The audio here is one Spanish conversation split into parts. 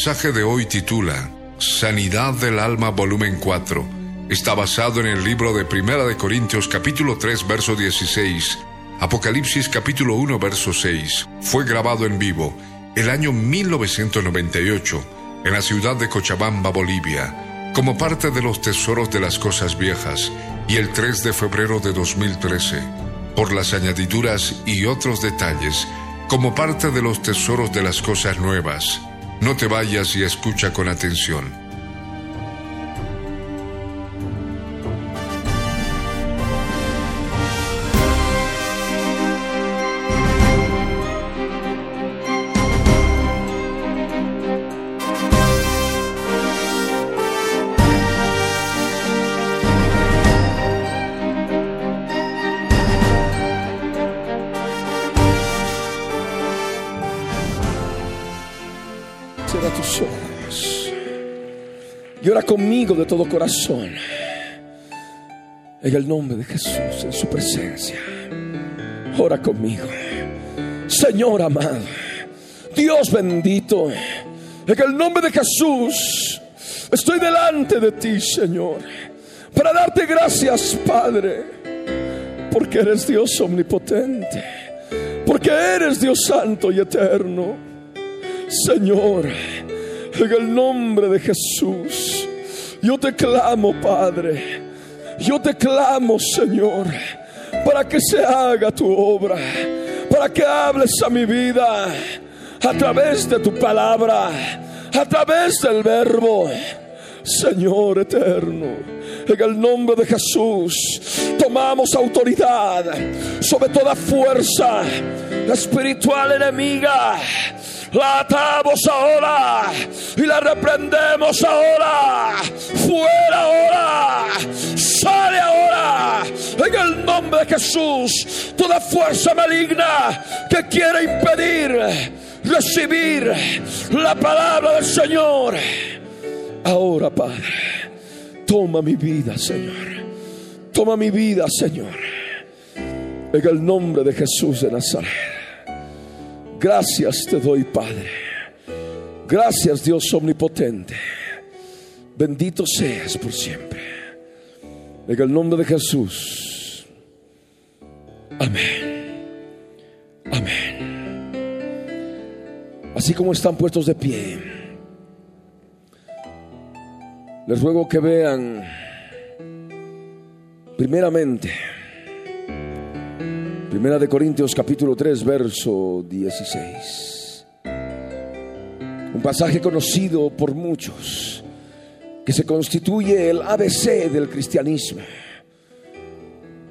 Mensaje de hoy titula Sanidad del Alma volumen 4. Está basado en el libro de Primera de Corintios capítulo 3 verso 16, Apocalipsis capítulo 1 verso 6. Fue grabado en vivo el año 1998 en la ciudad de Cochabamba, Bolivia, como parte de los tesoros de las cosas viejas y el 3 de febrero de 2013, por las añadiduras y otros detalles, como parte de los tesoros de las cosas nuevas no te vayas y escucha con atención. Conmigo de todo corazón. En el nombre de Jesús, en su presencia. Ora conmigo. Señor amado, Dios bendito, en el nombre de Jesús, estoy delante de ti, Señor, para darte gracias, Padre, porque eres Dios omnipotente, porque eres Dios santo y eterno. Señor, en el nombre de Jesús, yo te clamo, Padre, yo te clamo, Señor, para que se haga tu obra, para que hables a mi vida a través de tu palabra, a través del verbo. Señor eterno, en el nombre de Jesús, tomamos autoridad sobre toda fuerza espiritual enemiga la atamos ahora y la reprendemos ahora. Fuera ahora. Sale ahora. En el nombre de Jesús. Toda fuerza maligna que quiera impedir recibir la palabra del Señor. Ahora, Padre, toma mi vida, Señor. Toma mi vida, Señor. En el nombre de Jesús de Nazaret. Gracias te doy, Padre. Gracias, Dios omnipotente. Bendito seas por siempre. En el nombre de Jesús. Amén. Amén. Así como están puestos de pie, les ruego que vean primeramente Primera de Corintios capítulo 3 verso 16. Un pasaje conocido por muchos que se constituye el ABC del cristianismo.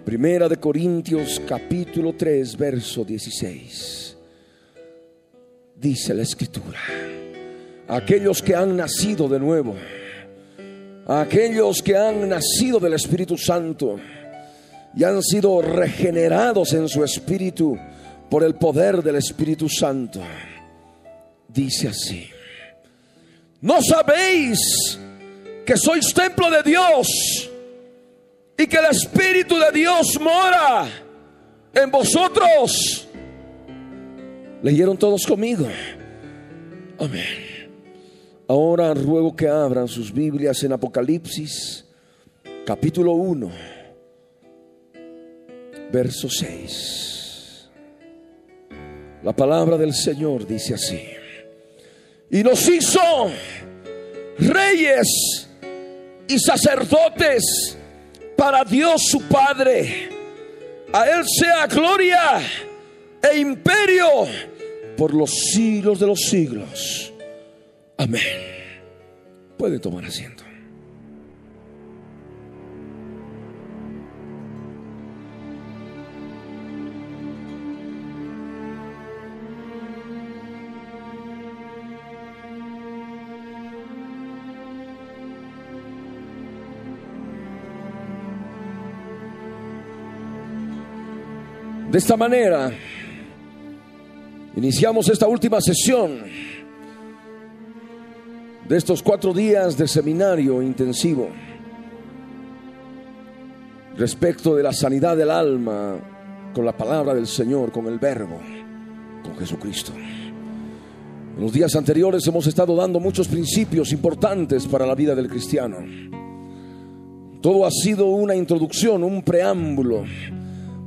Primera de Corintios capítulo 3 verso 16. Dice la escritura, aquellos que han nacido de nuevo, aquellos que han nacido del Espíritu Santo, y han sido regenerados en su espíritu por el poder del Espíritu Santo. Dice así, ¿no sabéis que sois templo de Dios y que el Espíritu de Dios mora en vosotros? ¿Leyeron todos conmigo? Amén. Ahora ruego que abran sus Biblias en Apocalipsis, capítulo 1 verso 6. La palabra del Señor dice así. Y nos hizo reyes y sacerdotes para Dios su Padre. A Él sea gloria e imperio por los siglos de los siglos. Amén. Puede tomar asiento. De esta manera, iniciamos esta última sesión de estos cuatro días de seminario intensivo respecto de la sanidad del alma con la palabra del Señor, con el verbo, con Jesucristo. En los días anteriores hemos estado dando muchos principios importantes para la vida del cristiano. Todo ha sido una introducción, un preámbulo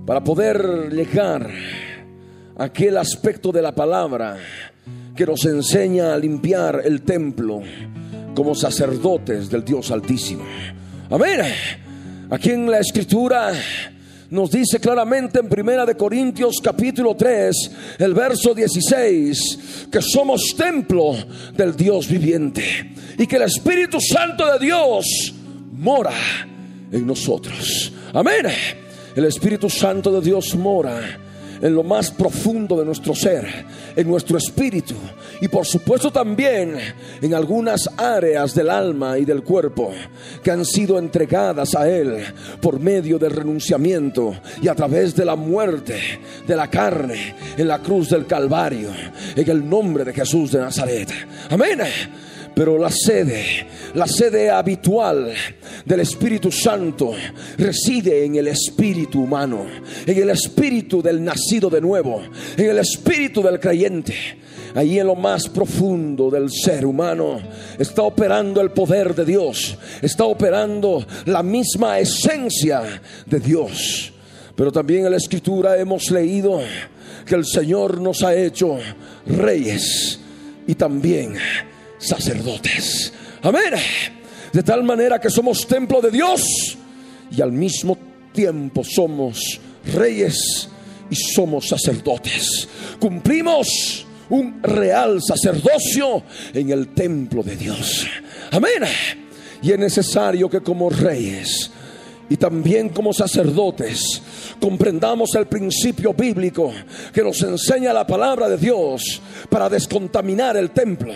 para poder llegar a aquel aspecto de la palabra que nos enseña a limpiar el templo como sacerdotes del Dios Altísimo. Amén. Aquí en la escritura nos dice claramente en Primera de Corintios capítulo 3, el verso 16, que somos templo del Dios viviente y que el Espíritu Santo de Dios mora en nosotros. Amén. El Espíritu Santo de Dios mora en lo más profundo de nuestro ser, en nuestro espíritu y por supuesto también en algunas áreas del alma y del cuerpo que han sido entregadas a Él por medio del renunciamiento y a través de la muerte de la carne en la cruz del Calvario, en el nombre de Jesús de Nazaret. Amén. Pero la sede, la sede habitual del Espíritu Santo reside en el espíritu humano, en el espíritu del nacido de nuevo, en el espíritu del creyente. Allí en lo más profundo del ser humano está operando el poder de Dios, está operando la misma esencia de Dios. Pero también en la escritura hemos leído que el Señor nos ha hecho reyes y también sacerdotes. Amén. De tal manera que somos templo de Dios y al mismo tiempo somos reyes y somos sacerdotes. Cumplimos un real sacerdocio en el templo de Dios. Amén. Y es necesario que como reyes y también como sacerdotes comprendamos el principio bíblico que nos enseña la palabra de Dios para descontaminar el templo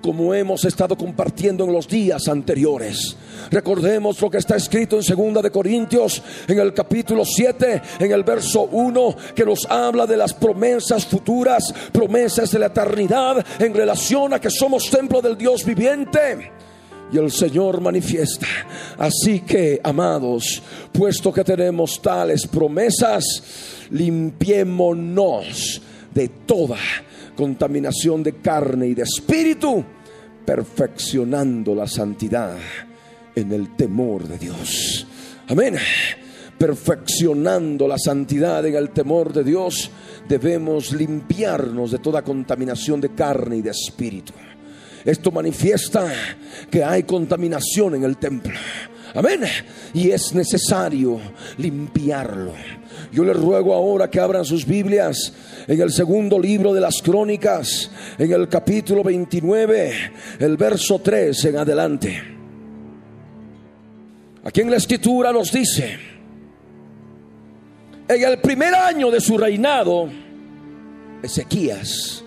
como hemos estado compartiendo en los días anteriores. Recordemos lo que está escrito en Segunda de Corintios en el capítulo 7, en el verso 1, que nos habla de las promesas futuras, promesas de la eternidad en relación a que somos templo del Dios viviente. Y el Señor manifiesta. Así que, amados, puesto que tenemos tales promesas, limpiémonos de toda contaminación de carne y de espíritu, perfeccionando la santidad en el temor de Dios. Amén. Perfeccionando la santidad en el temor de Dios, debemos limpiarnos de toda contaminación de carne y de espíritu. Esto manifiesta que hay contaminación en el templo. Amén. Y es necesario limpiarlo. Yo les ruego ahora que abran sus Biblias en el segundo libro de las crónicas, en el capítulo 29, el verso 3 en adelante. Aquí en la escritura nos dice, en el primer año de su reinado, Ezequías,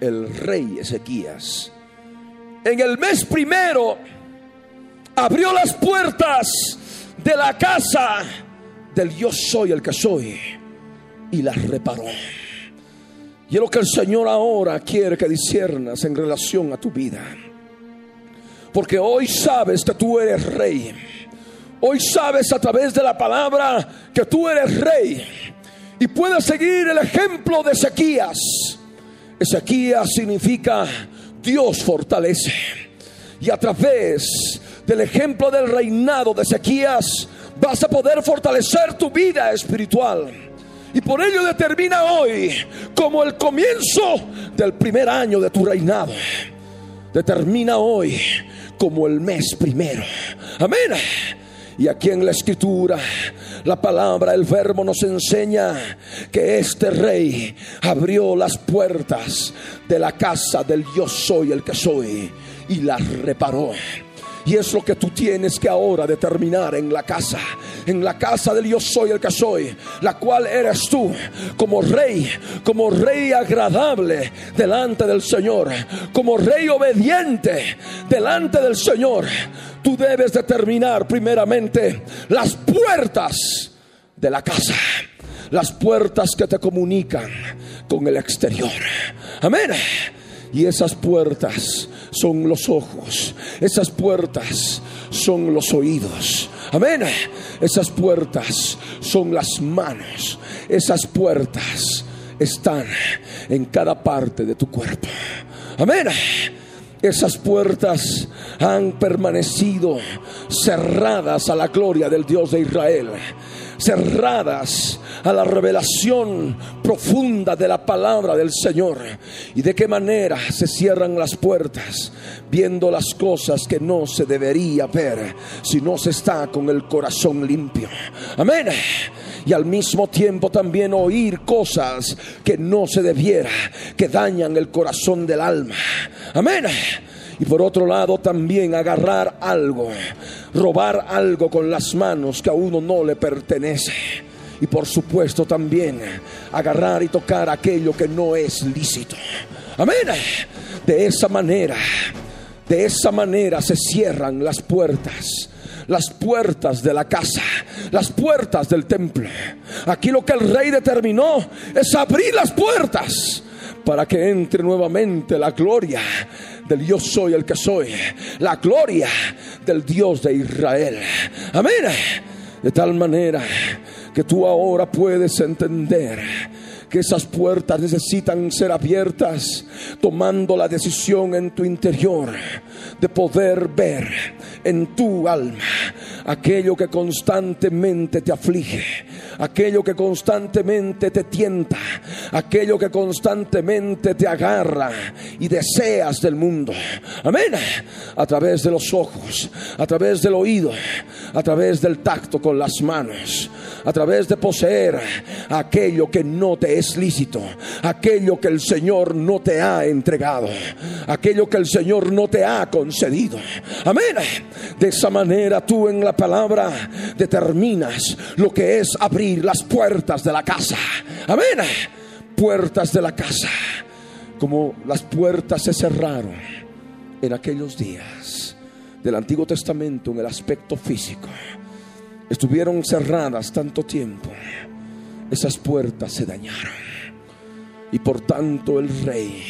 el rey Ezequías, en el mes primero, abrió las puertas de la casa del yo soy el que soy y las reparó. Y es lo que el Señor ahora quiere que disiernas en relación a tu vida. Porque hoy sabes que tú eres rey. Hoy sabes a través de la palabra que tú eres rey. Y puedes seguir el ejemplo de Ezequías. Ezequías significa Dios fortalece. Y a través del ejemplo del reinado de Ezequías, vas a poder fortalecer tu vida espiritual. Y por ello determina hoy como el comienzo del primer año de tu reinado. Determina hoy como el mes primero. Amén. Y aquí en la escritura, la palabra, el verbo nos enseña que este rey abrió las puertas de la casa del yo soy el que soy y las reparó. Y es lo que tú tienes que ahora determinar en la casa. En la casa del yo soy el que soy. La cual eres tú como rey. Como rey agradable delante del Señor. Como rey obediente delante del Señor. Tú debes determinar primeramente las puertas de la casa las puertas que te comunican con el exterior. Amén. Y esas puertas son los ojos, esas puertas son los oídos. Amén. Esas puertas son las manos, esas puertas están en cada parte de tu cuerpo. Amén. Esas puertas han permanecido cerradas a la gloria del Dios de Israel cerradas a la revelación profunda de la palabra del Señor. Y de qué manera se cierran las puertas viendo las cosas que no se debería ver si no se está con el corazón limpio. Amén. Y al mismo tiempo también oír cosas que no se debiera, que dañan el corazón del alma. Amén y por otro lado también agarrar algo, robar algo con las manos que a uno no le pertenece. Y por supuesto también agarrar y tocar aquello que no es lícito. Amén. De esa manera, de esa manera se cierran las puertas las puertas de la casa, las puertas del templo. Aquí lo que el rey determinó es abrir las puertas para que entre nuevamente la gloria del yo soy el que soy, la gloria del Dios de Israel. Amén. De tal manera que tú ahora puedes entender que esas puertas necesitan ser abiertas, tomando la decisión en tu interior de poder ver en tu alma aquello que constantemente te aflige, aquello que constantemente te tienta, aquello que constantemente te agarra y deseas del mundo. Amén. A través de los ojos, a través del oído, a través del tacto con las manos, a través de poseer aquello que no te es lícito, aquello que el Señor no te ha entregado, aquello que el Señor no te ha concedido. Amén. De esa manera tú en la palabra determinas lo que es abrir las puertas de la casa. Amén. Puertas de la casa. Como las puertas se cerraron en aquellos días del Antiguo Testamento en el aspecto físico. Estuvieron cerradas tanto tiempo. Esas puertas se dañaron. Y por tanto el rey,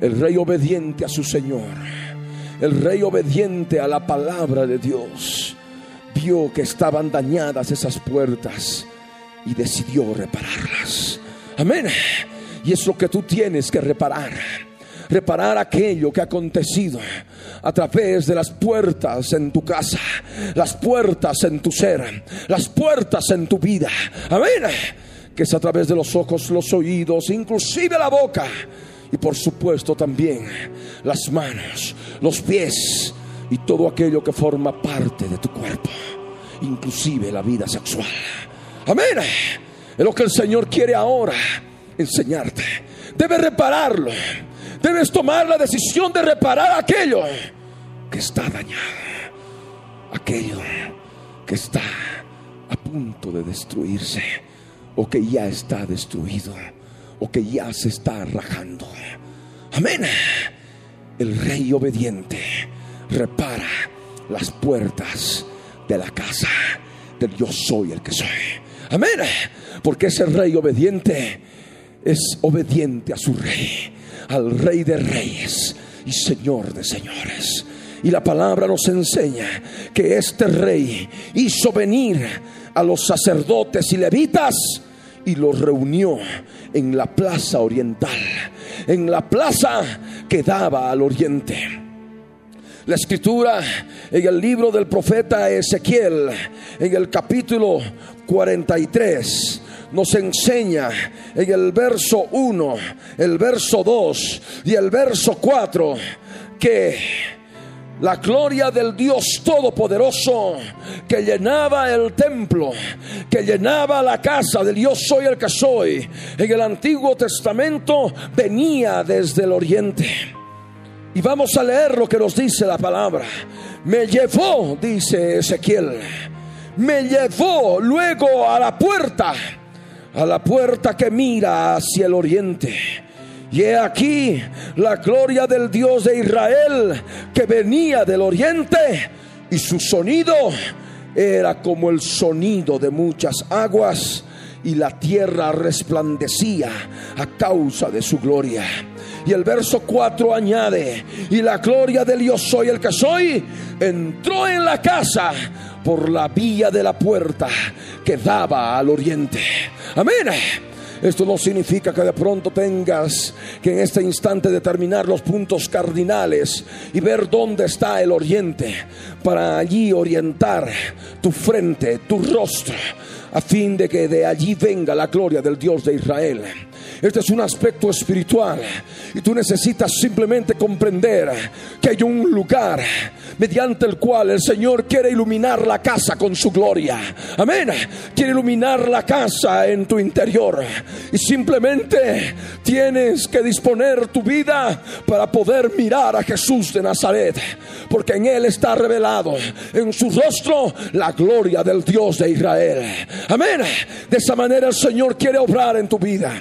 el rey obediente a su Señor, el rey obediente a la palabra de Dios, vio que estaban dañadas esas puertas y decidió repararlas. Amén. Y es lo que tú tienes que reparar. Reparar aquello que ha acontecido a través de las puertas en tu casa, las puertas en tu ser, las puertas en tu vida. Amén. Que es a través de los ojos, los oídos, inclusive la boca. Y por supuesto también las manos, los pies y todo aquello que forma parte de tu cuerpo, inclusive la vida sexual. Amén. Es lo que el Señor quiere ahora enseñarte. Debes repararlo. Debes tomar la decisión de reparar aquello que está dañado. Aquello que está a punto de destruirse o que ya está destruido o que ya se está rajando. Amén. El rey obediente repara las puertas de la casa del yo soy el que soy. Amén. Porque ese rey obediente es obediente a su rey, al rey de reyes y señor de señores. Y la palabra nos enseña que este rey hizo venir a los sacerdotes y levitas y los reunió en la plaza oriental, en la plaza que daba al oriente. La escritura en el libro del profeta Ezequiel, en el capítulo 43, nos enseña en el verso 1, el verso 2 y el verso 4 que la gloria del Dios Todopoderoso que llenaba el templo, que llenaba la casa del Dios soy el que soy, en el Antiguo Testamento venía desde el oriente. Y vamos a leer lo que nos dice la palabra. Me llevó, dice Ezequiel, me llevó luego a la puerta, a la puerta que mira hacia el oriente. Y he aquí la gloria del Dios de Israel que venía del oriente y su sonido era como el sonido de muchas aguas y la tierra resplandecía a causa de su gloria. Y el verso 4 añade, y la gloria del Dios soy el que soy, entró en la casa por la vía de la puerta que daba al oriente. Amén. Esto no significa que de pronto tengas que en este instante determinar los puntos cardinales y ver dónde está el oriente para allí orientar tu frente, tu rostro, a fin de que de allí venga la gloria del Dios de Israel. Este es un aspecto espiritual y tú necesitas simplemente comprender que hay un lugar mediante el cual el Señor quiere iluminar la casa con su gloria. Amén. Quiere iluminar la casa en tu interior y simplemente tienes que disponer tu vida para poder mirar a Jesús de Nazaret, porque en él está revelado en su rostro la gloria del Dios de Israel. Amén. De esa manera el Señor quiere obrar en tu vida.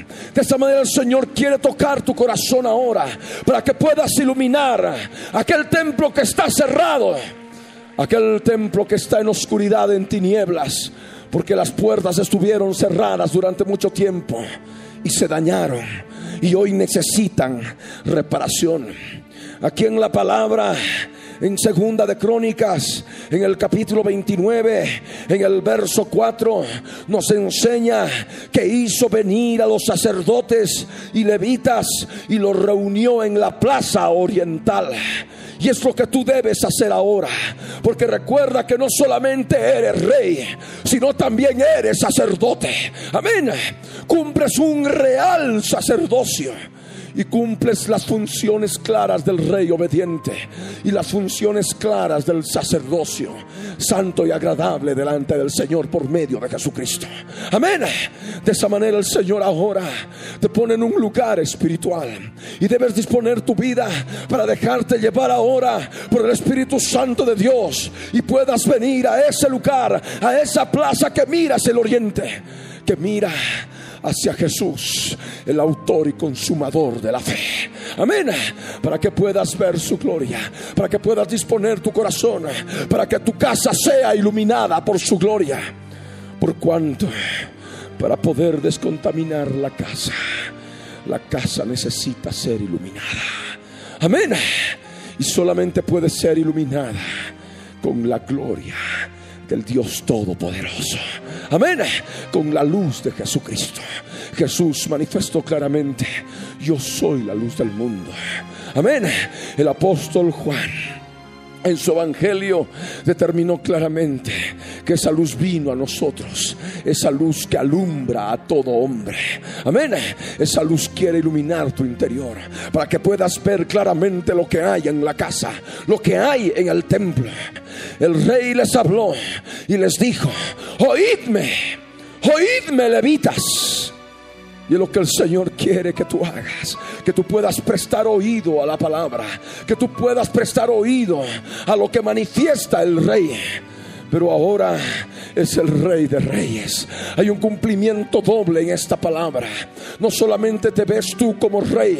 Manera el Señor quiere tocar tu corazón ahora para que puedas iluminar aquel templo que está cerrado, aquel templo que está en oscuridad, en tinieblas, porque las puertas estuvieron cerradas durante mucho tiempo y se dañaron y hoy necesitan reparación. Aquí en la palabra en segunda de Crónicas, en el capítulo 29, en el verso 4, nos enseña que hizo venir a los sacerdotes y levitas y los reunió en la plaza oriental. Y es lo que tú debes hacer ahora. Porque recuerda que no solamente eres rey, sino también eres sacerdote. Amén. Cumples un real sacerdocio y cumples las funciones claras del rey obediente y las funciones claras del sacerdocio santo y agradable delante del Señor por medio de Jesucristo. Amén. De esa manera el Señor ahora te pone en un lugar espiritual y debes disponer tu vida para dejarte llevar ahora por el Espíritu Santo de Dios y puedas venir a ese lugar, a esa plaza que miras el oriente, que mira hacia Jesús, el autor y consumador de la fe. Amén. Para que puedas ver su gloria, para que puedas disponer tu corazón, para que tu casa sea iluminada por su gloria. Por cuanto, para poder descontaminar la casa, la casa necesita ser iluminada. Amén. Y solamente puede ser iluminada con la gloria del Dios Todopoderoso. Amén. Con la luz de Jesucristo. Jesús manifestó claramente, yo soy la luz del mundo. Amén. El apóstol Juan en su evangelio determinó claramente que esa luz vino a nosotros, esa luz que alumbra a todo hombre. Amén. Esa luz quiere iluminar tu interior para que puedas ver claramente lo que hay en la casa, lo que hay en el templo. El rey les habló y les dijo, oídme, oídme levitas y lo que el Señor quiere que tú hagas. Que tú puedas prestar oído a la palabra. Que tú puedas prestar oído a lo que manifiesta el rey pero ahora es el rey de reyes. Hay un cumplimiento doble en esta palabra. No solamente te ves tú como rey,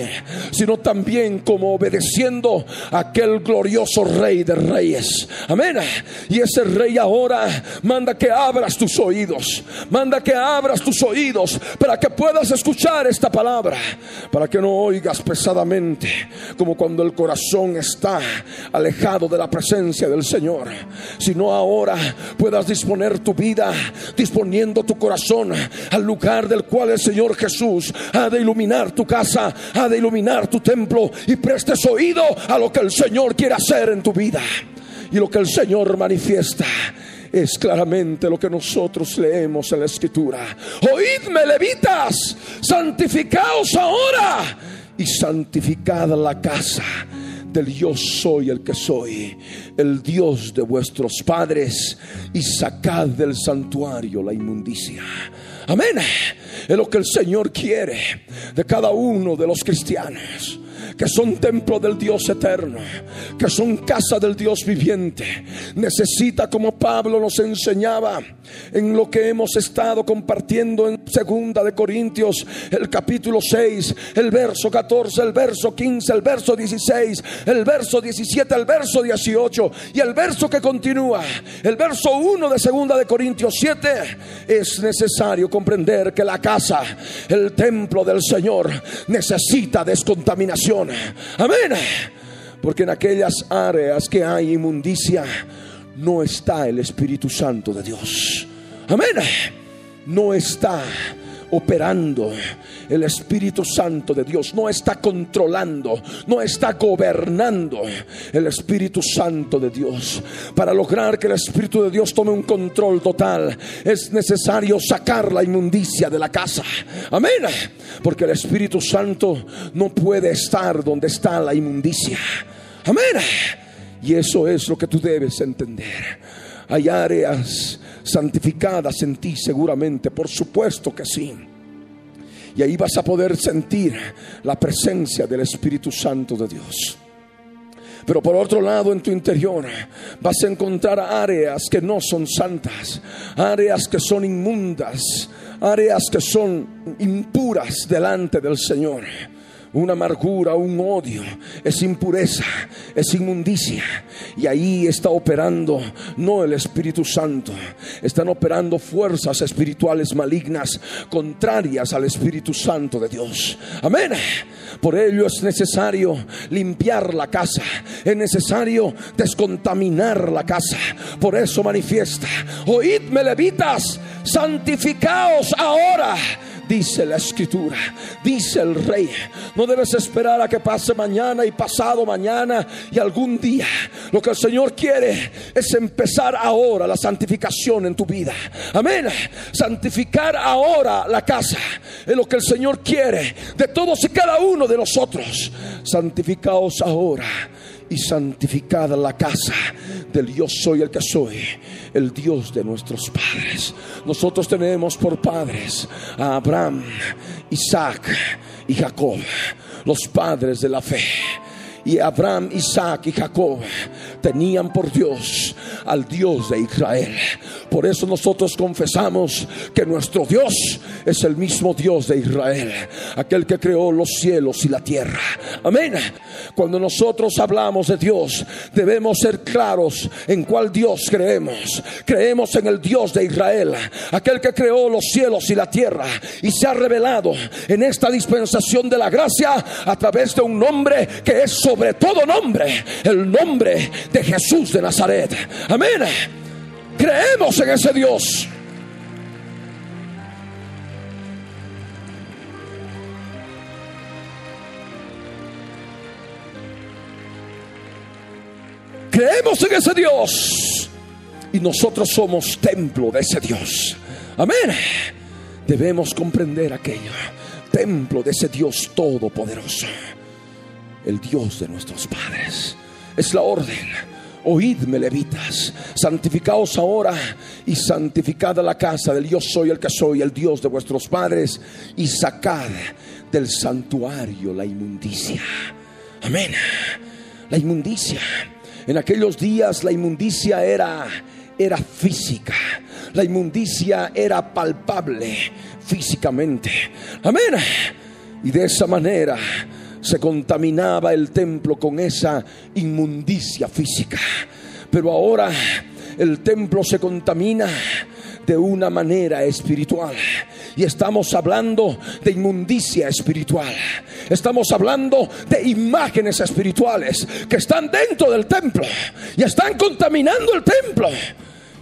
sino también como obedeciendo a aquel glorioso rey de reyes. Amén. Y ese rey ahora manda que abras tus oídos. Manda que abras tus oídos para que puedas escuchar esta palabra. Para que no oigas pesadamente como cuando el corazón está alejado de la presencia del Señor. Sino ahora puedas disponer tu vida, disponiendo tu corazón al lugar del cual el Señor Jesús ha de iluminar tu casa, ha de iluminar tu templo y prestes oído a lo que el Señor quiere hacer en tu vida. Y lo que el Señor manifiesta es claramente lo que nosotros leemos en la escritura. Oídme, levitas, santificaos ahora y santificad la casa yo soy el que soy, el Dios de vuestros padres, y sacad del santuario la inmundicia. Amén. Es lo que el Señor quiere de cada uno de los cristianos que son templo del Dios eterno, que son casa del Dios viviente, necesita, como Pablo nos enseñaba en lo que hemos estado compartiendo en segunda de Corintios, el capítulo 6, el verso 14, el verso 15, el verso 16, el verso 17, el verso 18 y el verso que continúa, el verso 1 de segunda de Corintios 7, es necesario comprender que la casa, el templo del Señor necesita descontaminación. Amén. Porque en aquellas áreas que hay inmundicia, no está el Espíritu Santo de Dios. Amén. No está operando. El Espíritu Santo de Dios no está controlando, no está gobernando el Espíritu Santo de Dios. Para lograr que el Espíritu de Dios tome un control total, es necesario sacar la inmundicia de la casa. Amén. Porque el Espíritu Santo no puede estar donde está la inmundicia. Amén. Y eso es lo que tú debes entender. Hay áreas santificadas en ti seguramente, por supuesto que sí. Y ahí vas a poder sentir la presencia del Espíritu Santo de Dios. Pero por otro lado, en tu interior vas a encontrar áreas que no son santas, áreas que son inmundas, áreas que son impuras delante del Señor una amargura, un odio, es impureza, es inmundicia. Y ahí está operando no el Espíritu Santo, están operando fuerzas espirituales malignas contrarias al Espíritu Santo de Dios. Amén. Por ello es necesario limpiar la casa, es necesario descontaminar la casa. Por eso manifiesta, oídme levitas, santificaos ahora dice la escritura, dice el rey. No debes esperar a que pase mañana y pasado mañana y algún día. Lo que el Señor quiere es empezar ahora la santificación en tu vida. Amén. Santificar ahora la casa es lo que el Señor quiere de todos y cada uno de nosotros. Santificaos ahora y santificada la casa del yo soy el que soy, el Dios de nuestros padres. Nosotros tenemos por padres a Abraham, Isaac y Jacob, los padres de la fe y Abraham, Isaac y Jacob tenían por Dios al Dios de Israel. Por eso nosotros confesamos que nuestro Dios es el mismo Dios de Israel, aquel que creó los cielos y la tierra. Amén. Cuando nosotros hablamos de Dios, debemos ser claros en cuál Dios creemos. Creemos en el Dios de Israel, aquel que creó los cielos y la tierra y se ha revelado en esta dispensación de la gracia a través de un nombre que es sobre todo nombre, el nombre de Jesús de Nazaret. Amén. Creemos en ese Dios. Creemos en ese Dios. Y nosotros somos templo de ese Dios. Amén. Debemos comprender aquello. Templo de ese Dios todopoderoso el Dios de nuestros padres. Es la orden. Oídme, levitas, santificaos ahora y santificad la casa del yo soy el que soy, el Dios de vuestros padres, y sacad del santuario la inmundicia. Amén. La inmundicia. En aquellos días la inmundicia era era física. La inmundicia era palpable físicamente. Amén. Y de esa manera se contaminaba el templo con esa inmundicia física. Pero ahora el templo se contamina de una manera espiritual. Y estamos hablando de inmundicia espiritual. Estamos hablando de imágenes espirituales que están dentro del templo y están contaminando el templo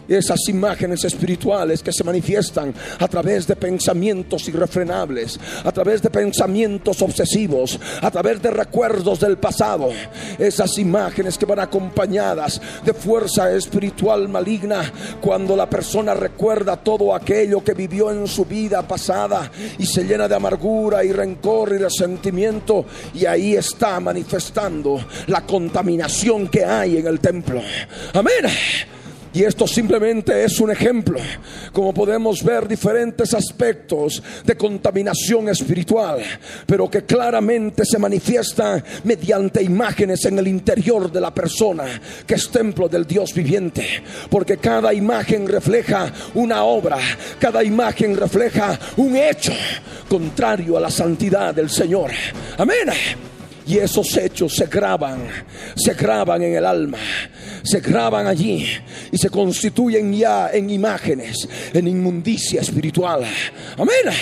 esas imágenes espirituales que se manifiestan a través de pensamientos irrefrenables, a través de pensamientos obsesivos, a través de recuerdos del pasado, esas imágenes que van acompañadas de fuerza espiritual maligna cuando la persona recuerda todo aquello que vivió en su vida pasada y se llena de amargura y rencor y resentimiento y ahí está manifestando la contaminación que hay en el templo. Amén. Y esto simplemente es un ejemplo, como podemos ver diferentes aspectos de contaminación espiritual, pero que claramente se manifiesta mediante imágenes en el interior de la persona, que es templo del Dios viviente, porque cada imagen refleja una obra, cada imagen refleja un hecho contrario a la santidad del Señor. Amén. Y esos hechos se graban, se graban en el alma, se graban allí y se constituyen ya en imágenes, en inmundicia espiritual. Amén.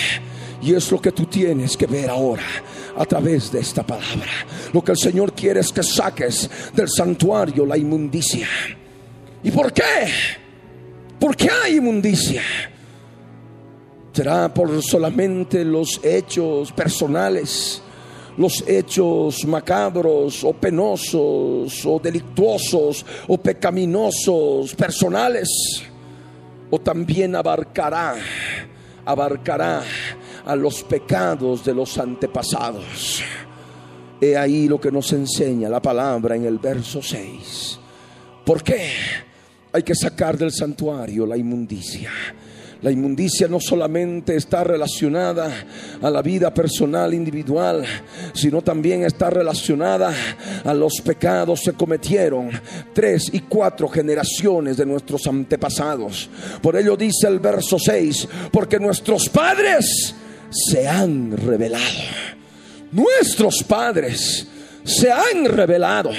Y es lo que tú tienes que ver ahora a través de esta palabra. Lo que el Señor quiere es que saques del santuario la inmundicia. ¿Y por qué? ¿Por qué hay inmundicia? ¿Será por solamente los hechos personales? Los hechos macabros o penosos o delictuosos o pecaminosos personales o también abarcará abarcará a los pecados de los antepasados. He ahí lo que nos enseña la palabra en el verso 6. ¿Por qué hay que sacar del santuario la inmundicia? La inmundicia no solamente está relacionada a la vida personal individual, sino también está relacionada a los pecados que cometieron tres y cuatro generaciones de nuestros antepasados. Por ello dice el verso 6, porque nuestros padres se han revelado. Nuestros padres se han revelado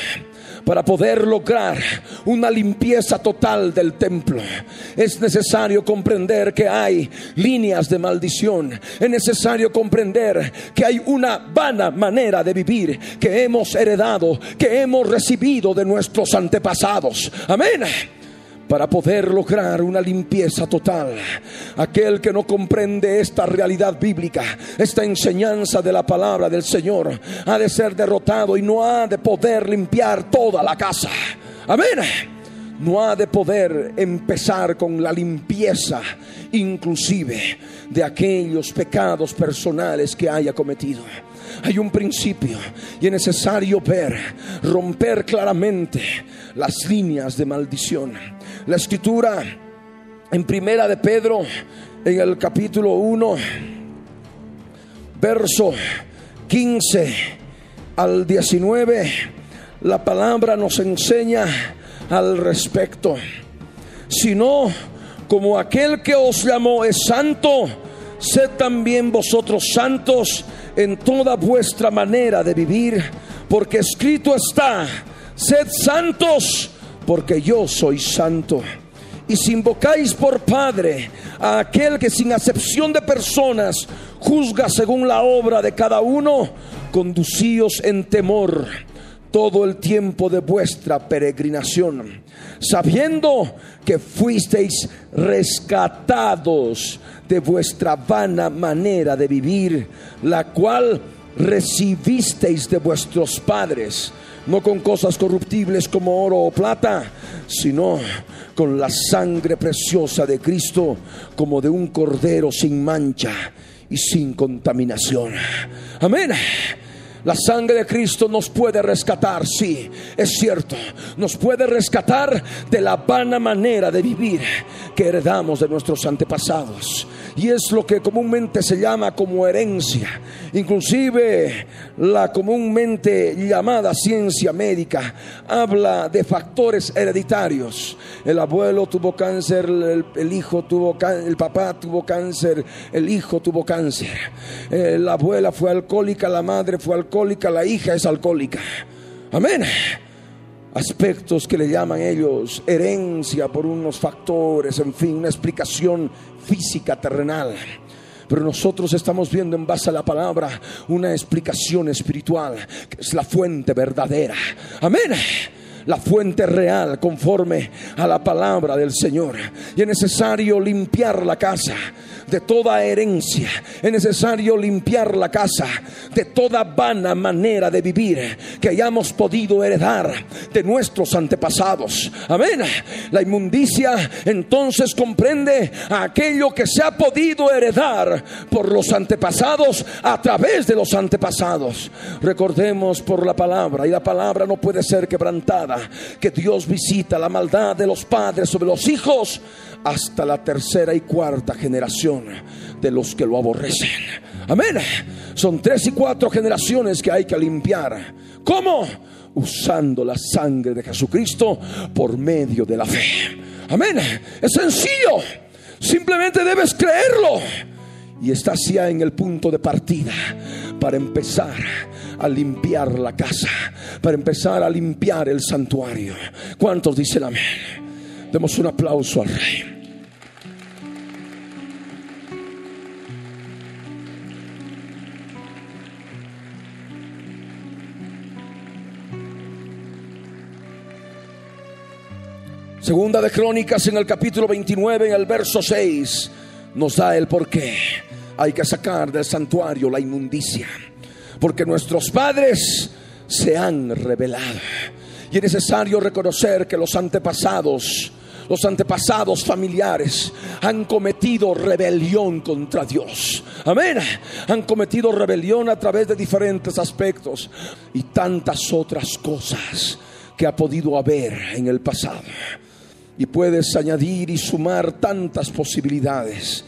para poder lograr una limpieza total del templo. Es necesario comprender que hay líneas de maldición. Es necesario comprender que hay una vana manera de vivir que hemos heredado, que hemos recibido de nuestros antepasados. Amén para poder lograr una limpieza total. Aquel que no comprende esta realidad bíblica, esta enseñanza de la palabra del Señor, ha de ser derrotado y no ha de poder limpiar toda la casa. Amén no ha de poder empezar con la limpieza inclusive de aquellos pecados personales que haya cometido. Hay un principio y es necesario ver, romper claramente las líneas de maldición. La escritura en primera de Pedro, en el capítulo 1, verso 15 al 19, la palabra nos enseña al respecto. Sino como aquel que os llamó es santo, sed también vosotros santos en toda vuestra manera de vivir, porque escrito está, sed santos porque yo soy santo. Y si invocáis por Padre a aquel que sin acepción de personas juzga según la obra de cada uno, conducíos en temor todo el tiempo de vuestra peregrinación, sabiendo que fuisteis rescatados de vuestra vana manera de vivir, la cual recibisteis de vuestros padres no con cosas corruptibles como oro o plata, sino con la sangre preciosa de Cristo, como de un cordero sin mancha y sin contaminación. Amén. La sangre de Cristo nos puede rescatar, sí, es cierto. Nos puede rescatar de la vana manera de vivir que heredamos de nuestros antepasados y es lo que comúnmente se llama como herencia. Inclusive la comúnmente llamada ciencia médica habla de factores hereditarios. El abuelo tuvo cáncer, el, hijo tuvo el papá tuvo cáncer, el hijo tuvo cáncer. Eh, la abuela fue alcohólica, la madre fue alcohólica, la hija es alcohólica. Amén aspectos que le llaman ellos herencia por unos factores, en fin, una explicación física terrenal. Pero nosotros estamos viendo en base a la palabra una explicación espiritual, que es la fuente verdadera. Amén la fuente real conforme a la palabra del Señor. Y es necesario limpiar la casa, de toda herencia. Es necesario limpiar la casa de toda vana manera de vivir que hayamos podido heredar de nuestros antepasados. Amén. La inmundicia entonces comprende aquello que se ha podido heredar por los antepasados a través de los antepasados. Recordemos por la palabra, y la palabra no puede ser quebrantada, que Dios visita la maldad de los padres sobre los hijos hasta la tercera y cuarta generación de los que lo aborrecen. Amén. Son tres y cuatro generaciones que hay que limpiar. ¿Cómo? Usando la sangre de Jesucristo por medio de la fe. Amén. Es sencillo. Simplemente debes creerlo. Y estás ya en el punto de partida para empezar a limpiar la casa, para empezar a limpiar el santuario. ¿Cuántos dicen amén? Demos un aplauso al Rey. Segunda de Crónicas en el capítulo 29, en el verso 6, nos da el por qué hay que sacar del santuario la inmundicia. Porque nuestros padres se han revelado. Y es necesario reconocer que los antepasados, los antepasados familiares han cometido rebelión contra Dios. Amén. Han cometido rebelión a través de diferentes aspectos y tantas otras cosas que ha podido haber en el pasado. Y puedes añadir y sumar tantas posibilidades.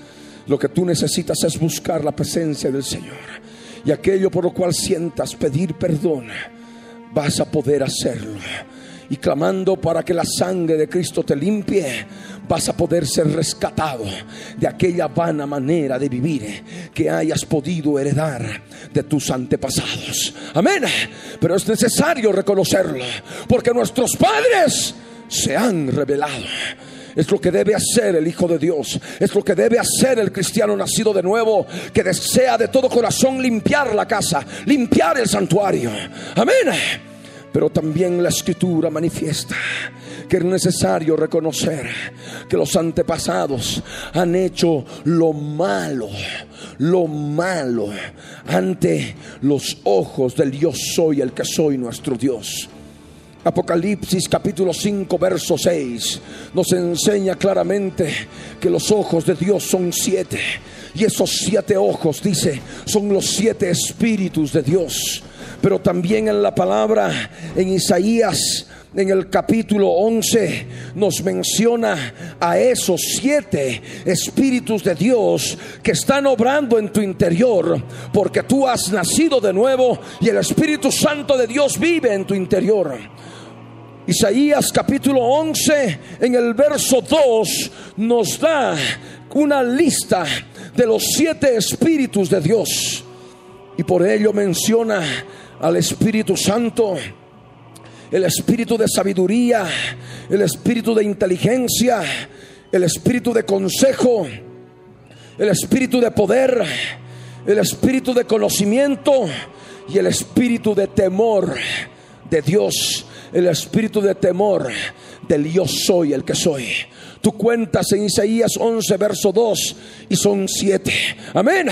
Lo que tú necesitas es buscar la presencia del Señor. Y aquello por lo cual sientas pedir perdón, vas a poder hacerlo. Y clamando para que la sangre de Cristo te limpie, vas a poder ser rescatado de aquella vana manera de vivir que hayas podido heredar de tus antepasados. Amén. Pero es necesario reconocerlo, porque nuestros padres se han revelado. Es lo que debe hacer el Hijo de Dios. Es lo que debe hacer el cristiano nacido de nuevo que desea de todo corazón limpiar la casa, limpiar el santuario. Amén. Pero también la escritura manifiesta que es necesario reconocer que los antepasados han hecho lo malo, lo malo ante los ojos del yo soy el que soy nuestro Dios. Apocalipsis capítulo 5 verso 6 nos enseña claramente que los ojos de Dios son siete. Y esos siete ojos, dice, son los siete espíritus de Dios. Pero también en la palabra, en Isaías, en el capítulo 11 nos menciona a esos siete espíritus de Dios que están obrando en tu interior porque tú has nacido de nuevo y el Espíritu Santo de Dios vive en tu interior. Isaías capítulo 11 en el verso 2 nos da una lista de los siete espíritus de Dios. Y por ello menciona al Espíritu Santo, el Espíritu de sabiduría, el Espíritu de inteligencia, el Espíritu de consejo, el Espíritu de poder, el Espíritu de conocimiento y el Espíritu de temor de Dios el espíritu de temor del yo soy el que soy. Tú cuentas en Isaías 11, verso 2, y son siete. Amén.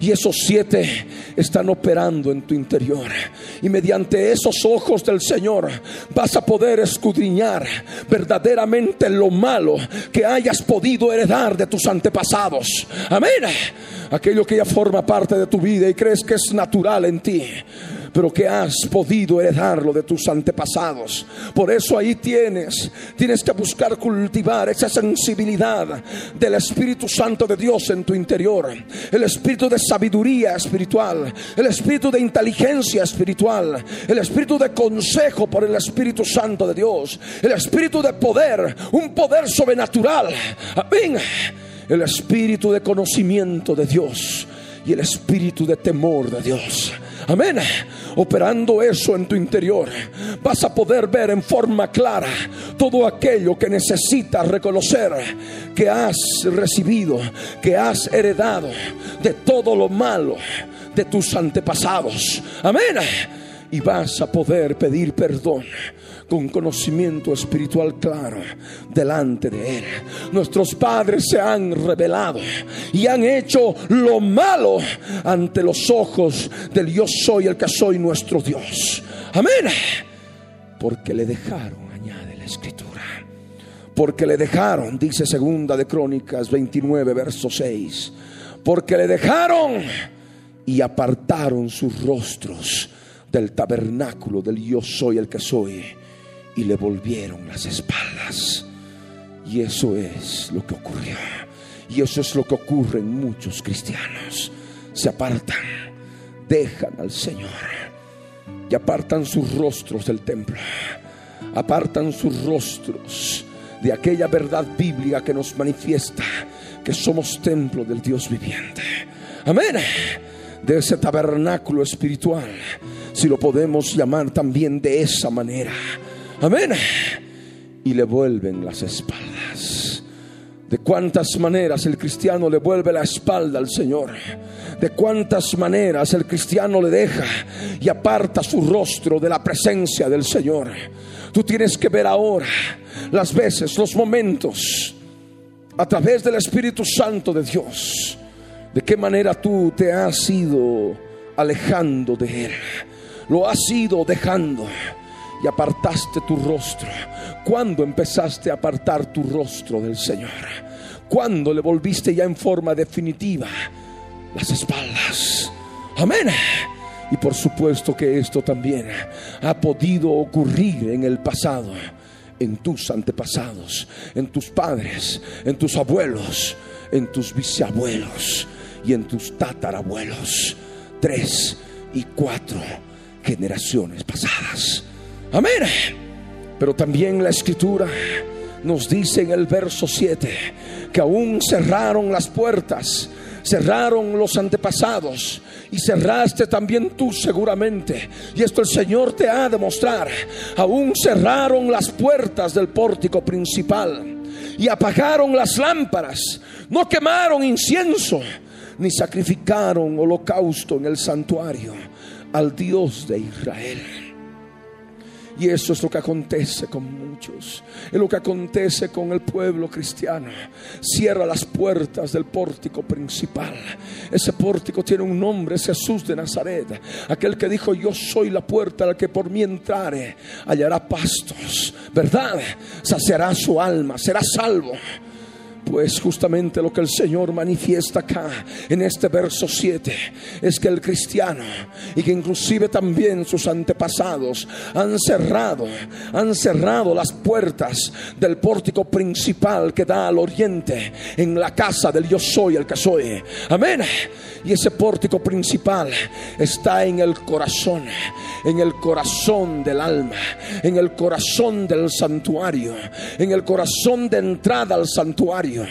Y esos siete están operando en tu interior. Y mediante esos ojos del Señor vas a poder escudriñar verdaderamente lo malo que hayas podido heredar de tus antepasados. Amén. Aquello que ya forma parte de tu vida y crees que es natural en ti pero que has podido heredarlo de tus antepasados. Por eso ahí tienes, tienes que buscar cultivar esa sensibilidad del Espíritu Santo de Dios en tu interior, el espíritu de sabiduría espiritual, el espíritu de inteligencia espiritual, el espíritu de consejo por el Espíritu Santo de Dios, el espíritu de poder, un poder sobrenatural. Amén. El espíritu de conocimiento de Dios y el espíritu de temor de Dios. Amén. Operando eso en tu interior, vas a poder ver en forma clara todo aquello que necesitas reconocer que has recibido, que has heredado de todo lo malo de tus antepasados. Amén. Y vas a poder pedir perdón con conocimiento espiritual claro delante de Él. Nuestros padres se han revelado y han hecho lo malo ante los ojos del yo soy el que soy nuestro Dios. Amén. Porque le dejaron, añade la escritura. Porque le dejaron, dice segunda de Crónicas 29, verso 6. Porque le dejaron y apartaron sus rostros del tabernáculo del yo soy el que soy y le volvieron las espaldas. Y eso es lo que ocurrió. Y eso es lo que ocurre en muchos cristianos. Se apartan, dejan al Señor y apartan sus rostros del templo. Apartan sus rostros de aquella verdad bíblica que nos manifiesta que somos templo del Dios viviente. Amén. De ese tabernáculo espiritual, si lo podemos llamar también de esa manera. Amén. Y le vuelven las espaldas. De cuántas maneras el cristiano le vuelve la espalda al Señor. De cuántas maneras el cristiano le deja y aparta su rostro de la presencia del Señor. Tú tienes que ver ahora las veces, los momentos, a través del Espíritu Santo de Dios, de qué manera tú te has ido alejando de Él. Lo has ido dejando y apartaste tu rostro? ¿Cuándo empezaste a apartar tu rostro del Señor? ¿Cuándo le volviste ya en forma definitiva las espaldas? Amén. Y por supuesto que esto también ha podido ocurrir en el pasado, en tus antepasados, en tus padres, en tus abuelos, en tus bisabuelos y en tus tatarabuelos. Tres y cuatro generaciones pasadas. Amén. Pero también la escritura nos dice en el verso 7 que aún cerraron las puertas, cerraron los antepasados y cerraste también tú seguramente. Y esto el Señor te ha de mostrar. Aún cerraron las puertas del pórtico principal y apagaron las lámparas, no quemaron incienso ni sacrificaron holocausto en el santuario al Dios de Israel. Y eso es lo que acontece con muchos. Es lo que acontece con el pueblo cristiano. Cierra las puertas del pórtico principal. Ese pórtico tiene un nombre, es Jesús de Nazaret. Aquel que dijo, yo soy la puerta al que por mí entrare, hallará pastos. ¿Verdad? Saciará su alma, será salvo. Pues justamente lo que el Señor manifiesta acá en este verso 7 es que el cristiano y que inclusive también sus antepasados han cerrado, han cerrado las puertas del pórtico principal que da al oriente en la casa del yo soy el que soy. Amén. Y ese pórtico principal está en el corazón, en el corazón del alma, en el corazón del santuario, en el corazón de entrada al santuario.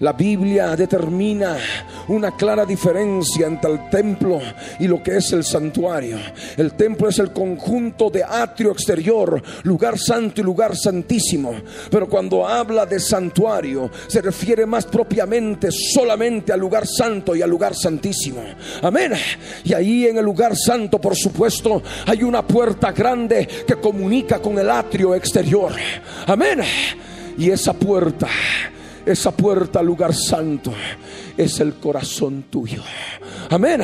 La Biblia determina una clara diferencia entre el templo y lo que es el santuario. El templo es el conjunto de atrio exterior, lugar santo y lugar santísimo. Pero cuando habla de santuario, se refiere más propiamente solamente al lugar santo y al lugar santísimo. Amén. Y ahí en el lugar santo, por supuesto, hay una puerta grande que comunica con el atrio exterior. Amén. Y esa puerta esa puerta al lugar santo es el corazón tuyo. Amén.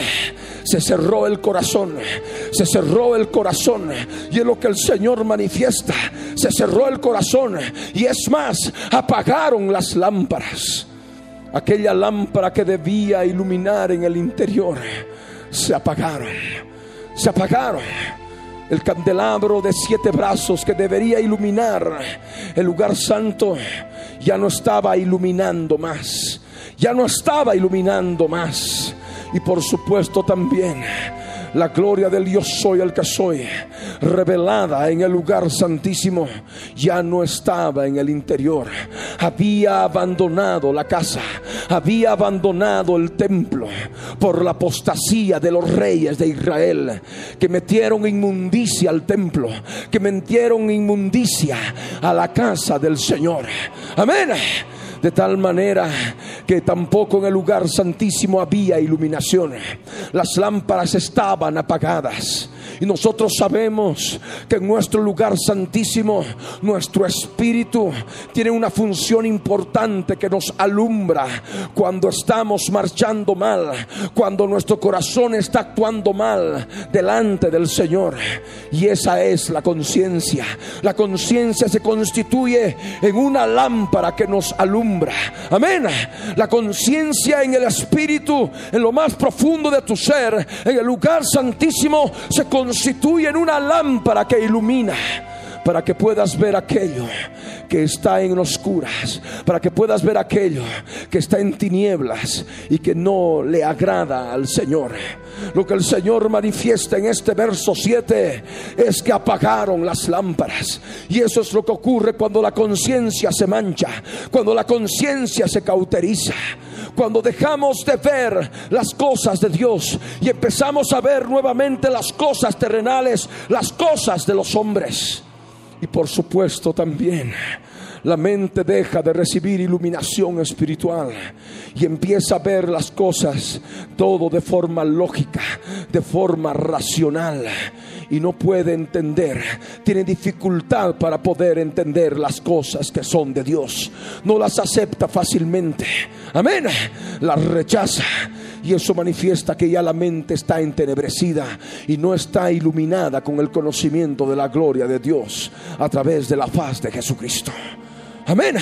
Se cerró el corazón. Se cerró el corazón. Y es lo que el Señor manifiesta. Se cerró el corazón. Y es más, apagaron las lámparas. Aquella lámpara que debía iluminar en el interior. Se apagaron. Se apagaron el candelabro de siete brazos que debería iluminar el lugar santo, ya no estaba iluminando más, ya no estaba iluminando más. Y por supuesto también la gloria del Dios soy el que soy, revelada en el lugar santísimo, ya no estaba en el interior. Había abandonado la casa, había abandonado el templo por la apostasía de los reyes de Israel, que metieron inmundicia al templo, que metieron inmundicia a la casa del Señor. Amén de tal manera que tampoco en el lugar santísimo había iluminación. Las lámparas estaban apagadas Y nosotros sabemos que en nuestro lugar santísimo, nuestro espíritu tiene una función importante que nos alumbra cuando estamos marchando mal, cuando nuestro corazón está actuando mal delante del Señor. Y esa es la conciencia. La conciencia se constituye en una lámpara que nos alumbra. Amén. La conciencia en el espíritu, en lo más profundo de tu ser, en el lugar santísimo, se constituye en una lámpara que ilumina para que puedas ver aquello que está en oscuras, para que puedas ver aquello que está en tinieblas y que no le agrada al Señor. Lo que el Señor manifiesta en este verso 7 es que apagaron las lámparas. Y eso es lo que ocurre cuando la conciencia se mancha, cuando la conciencia se cauteriza, cuando dejamos de ver las cosas de Dios y empezamos a ver nuevamente las cosas terrenales, las cosas de los hombres. Y por supuesto también la mente deja de recibir iluminación espiritual y empieza a ver las cosas todo de forma lógica, de forma racional. Y no puede entender, tiene dificultad para poder entender las cosas que son de Dios, no las acepta fácilmente, amén, las rechaza y eso manifiesta que ya la mente está entenebrecida y no está iluminada con el conocimiento de la gloria de Dios a través de la faz de Jesucristo. Amén.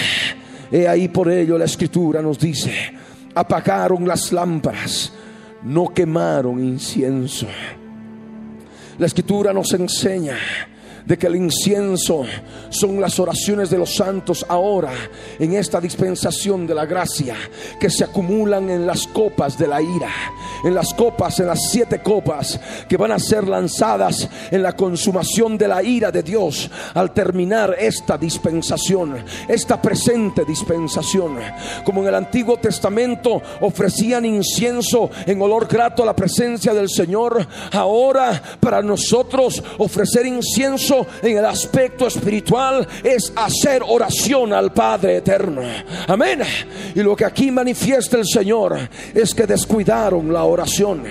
Y ahí por ello la escritura nos dice, apagaron las lámparas, no quemaron incienso. La escritura nos enseña de que el incienso son las oraciones de los santos ahora en esta dispensación de la gracia que se acumulan en las copas de la ira, en las copas, en las siete copas que van a ser lanzadas en la consumación de la ira de Dios al terminar esta dispensación, esta presente dispensación. Como en el Antiguo Testamento ofrecían incienso en olor grato a la presencia del Señor, ahora para nosotros ofrecer incienso en el aspecto espiritual es hacer oración al Padre eterno. Amén. Y lo que aquí manifiesta el Señor es que descuidaron la oración.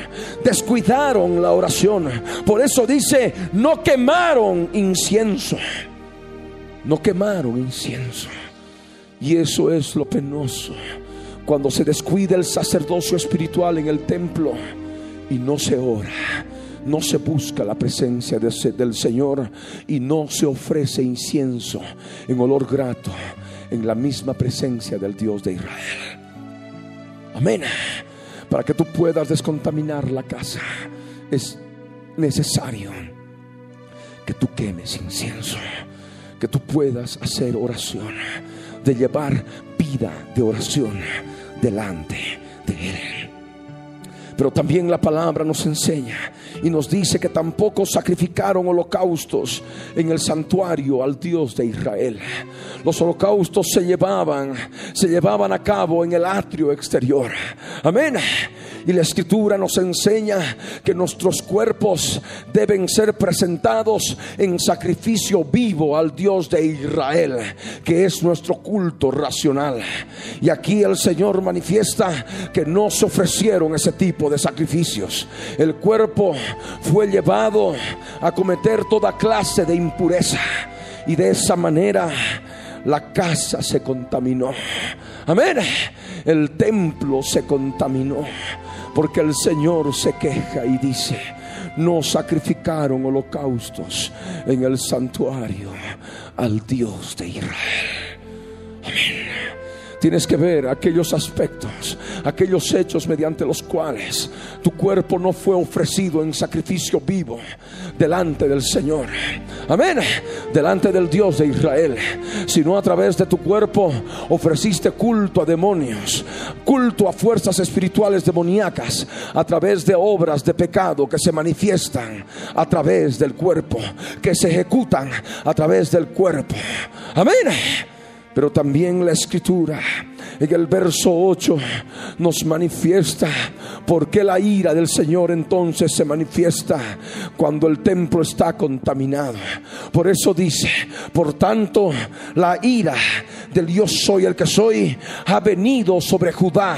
Descuidaron la oración. Por eso dice, no quemaron incienso. No quemaron incienso. Y eso es lo penoso. Cuando se descuida el sacerdocio espiritual en el templo y no se ora no se busca la presencia del Señor y no se ofrece incienso en olor grato en la misma presencia del Dios de Israel. Amén. Para que tú puedas descontaminar la casa es necesario que tú quemes incienso, que tú puedas hacer oración, de llevar vida de oración delante de Él. Pero también la palabra nos enseña y nos dice que tampoco sacrificaron holocaustos en el santuario al Dios de Israel. Los holocaustos se llevaban, se llevaban a cabo en el atrio exterior. Amén. Y la escritura nos enseña que nuestros cuerpos deben ser presentados en sacrificio vivo al Dios de Israel, que es nuestro culto racional. Y aquí el Señor manifiesta que no se ofrecieron ese tipo de sacrificios. El cuerpo fue llevado a cometer toda clase de impureza y de esa manera la casa se contaminó. Amén. El templo se contaminó porque el Señor se queja y dice, no sacrificaron holocaustos en el santuario al Dios de Israel. Amén. Tienes que ver aquellos aspectos, aquellos hechos mediante los cuales tu cuerpo no fue ofrecido en sacrificio vivo delante del Señor. Amén. Delante del Dios de Israel. Sino a través de tu cuerpo ofreciste culto a demonios, culto a fuerzas espirituales demoníacas, a través de obras de pecado que se manifiestan a través del cuerpo, que se ejecutan a través del cuerpo. Amén. Pero también la escritura en el verso 8 nos manifiesta porque la ira del Señor entonces se manifiesta cuando el templo está contaminado. Por eso dice, por tanto, la ira del Dios soy el que soy ha venido sobre Judá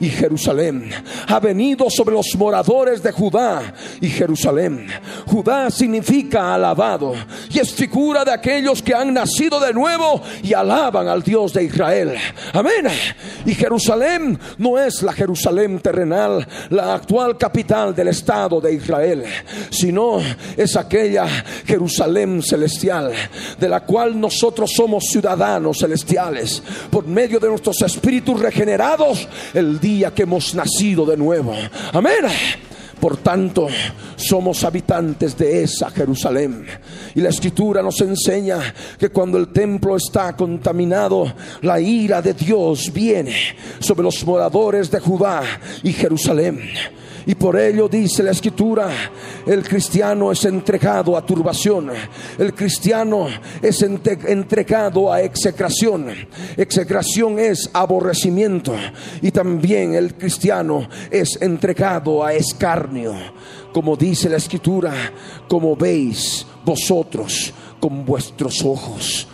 y Jerusalén. Ha venido sobre los moradores de Judá y Jerusalén. Judá significa alabado y es figura de aquellos que han nacido de nuevo y alaban al Dios de Israel. Amén. Y Jerusalén no es la Jerusalén terrenal, la actual capital del Estado de Israel, sino es aquella Jerusalén celestial, de la cual nosotros somos ciudadanos celestiales, por medio de nuestros espíritus regenerados, el día que hemos nacido de nuevo. Amén. Por tanto, somos habitantes de esa Jerusalén. Y la escritura nos enseña que cuando el templo está contaminado, la ira de Dios viene sobre los moradores de Judá y Jerusalén. Y por ello dice la escritura, el cristiano es entregado a turbación, el cristiano es entregado a execración. Execración es aborrecimiento y también el cristiano es entregado a escarnio, como dice la escritura, como veis vosotros con vuestros ojos.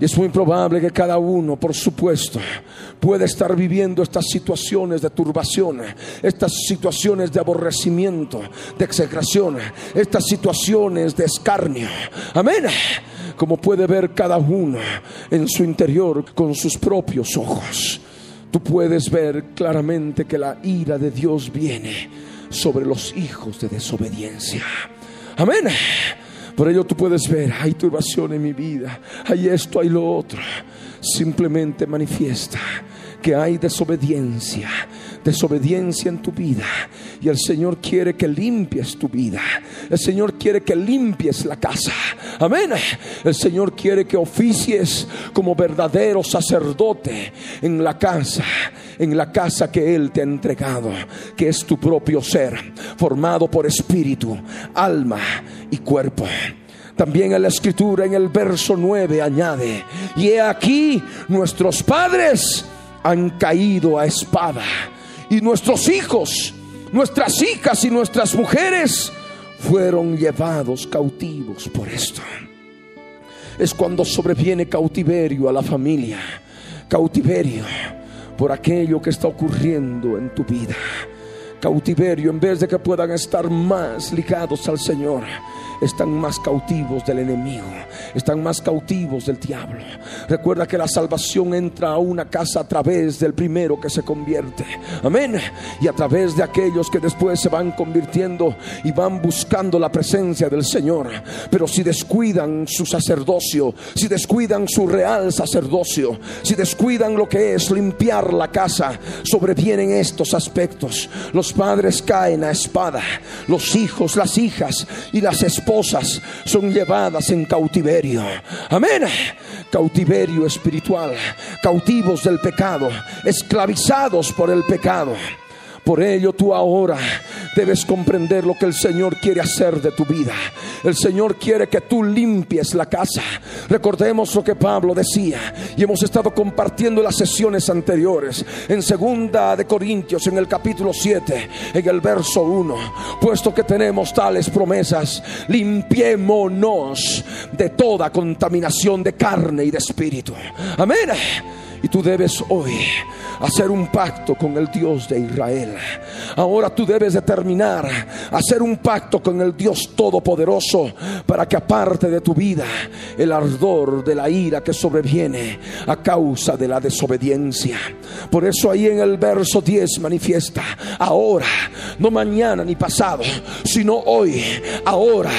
Y es muy probable que cada uno, por supuesto, pueda estar viviendo estas situaciones de turbación, estas situaciones de aborrecimiento, de execración, estas situaciones de escarnio. Amén. Como puede ver cada uno en su interior con sus propios ojos. Tú puedes ver claramente que la ira de Dios viene sobre los hijos de desobediencia. Amén. Por ello tú puedes ver, hay turbación en mi vida, hay esto, hay lo otro. Simplemente manifiesta que hay desobediencia, desobediencia en tu vida. Y el Señor quiere que limpies tu vida. El Señor quiere que limpies la casa. Amén. El Señor quiere que oficies como verdadero sacerdote en la casa, en la casa que Él te ha entregado, que es tu propio ser, formado por espíritu, alma y cuerpo. También en la escritura, en el verso 9, añade, y he aquí nuestros padres han caído a espada, y nuestros hijos, nuestras hijas y nuestras mujeres fueron llevados cautivos por esto. Es cuando sobreviene cautiverio a la familia, cautiverio por aquello que está ocurriendo en tu vida cautiverio, en vez de que puedan estar más ligados al Señor, están más cautivos del enemigo, están más cautivos del diablo. Recuerda que la salvación entra a una casa a través del primero que se convierte. Amén. Y a través de aquellos que después se van convirtiendo y van buscando la presencia del Señor. Pero si descuidan su sacerdocio, si descuidan su real sacerdocio, si descuidan lo que es limpiar la casa, sobrevienen estos aspectos. Los padres caen a espada, los hijos, las hijas y las esposas son llevadas en cautiverio. Amén. Cautiverio espiritual, cautivos del pecado, esclavizados por el pecado. Por ello tú ahora debes comprender lo que el Señor quiere hacer de tu vida. El Señor quiere que tú limpies la casa. Recordemos lo que Pablo decía y hemos estado compartiendo las sesiones anteriores. En segunda de Corintios, en el capítulo 7, en el verso 1, puesto que tenemos tales promesas, limpiémonos de toda contaminación de carne y de espíritu. Amén. Y tú debes hoy hacer un pacto con el Dios de Israel. Ahora tú debes determinar hacer un pacto con el Dios Todopoderoso para que aparte de tu vida el ardor de la ira que sobreviene a causa de la desobediencia. Por eso ahí en el verso 10 manifiesta, ahora, no mañana ni pasado, sino hoy, ahora,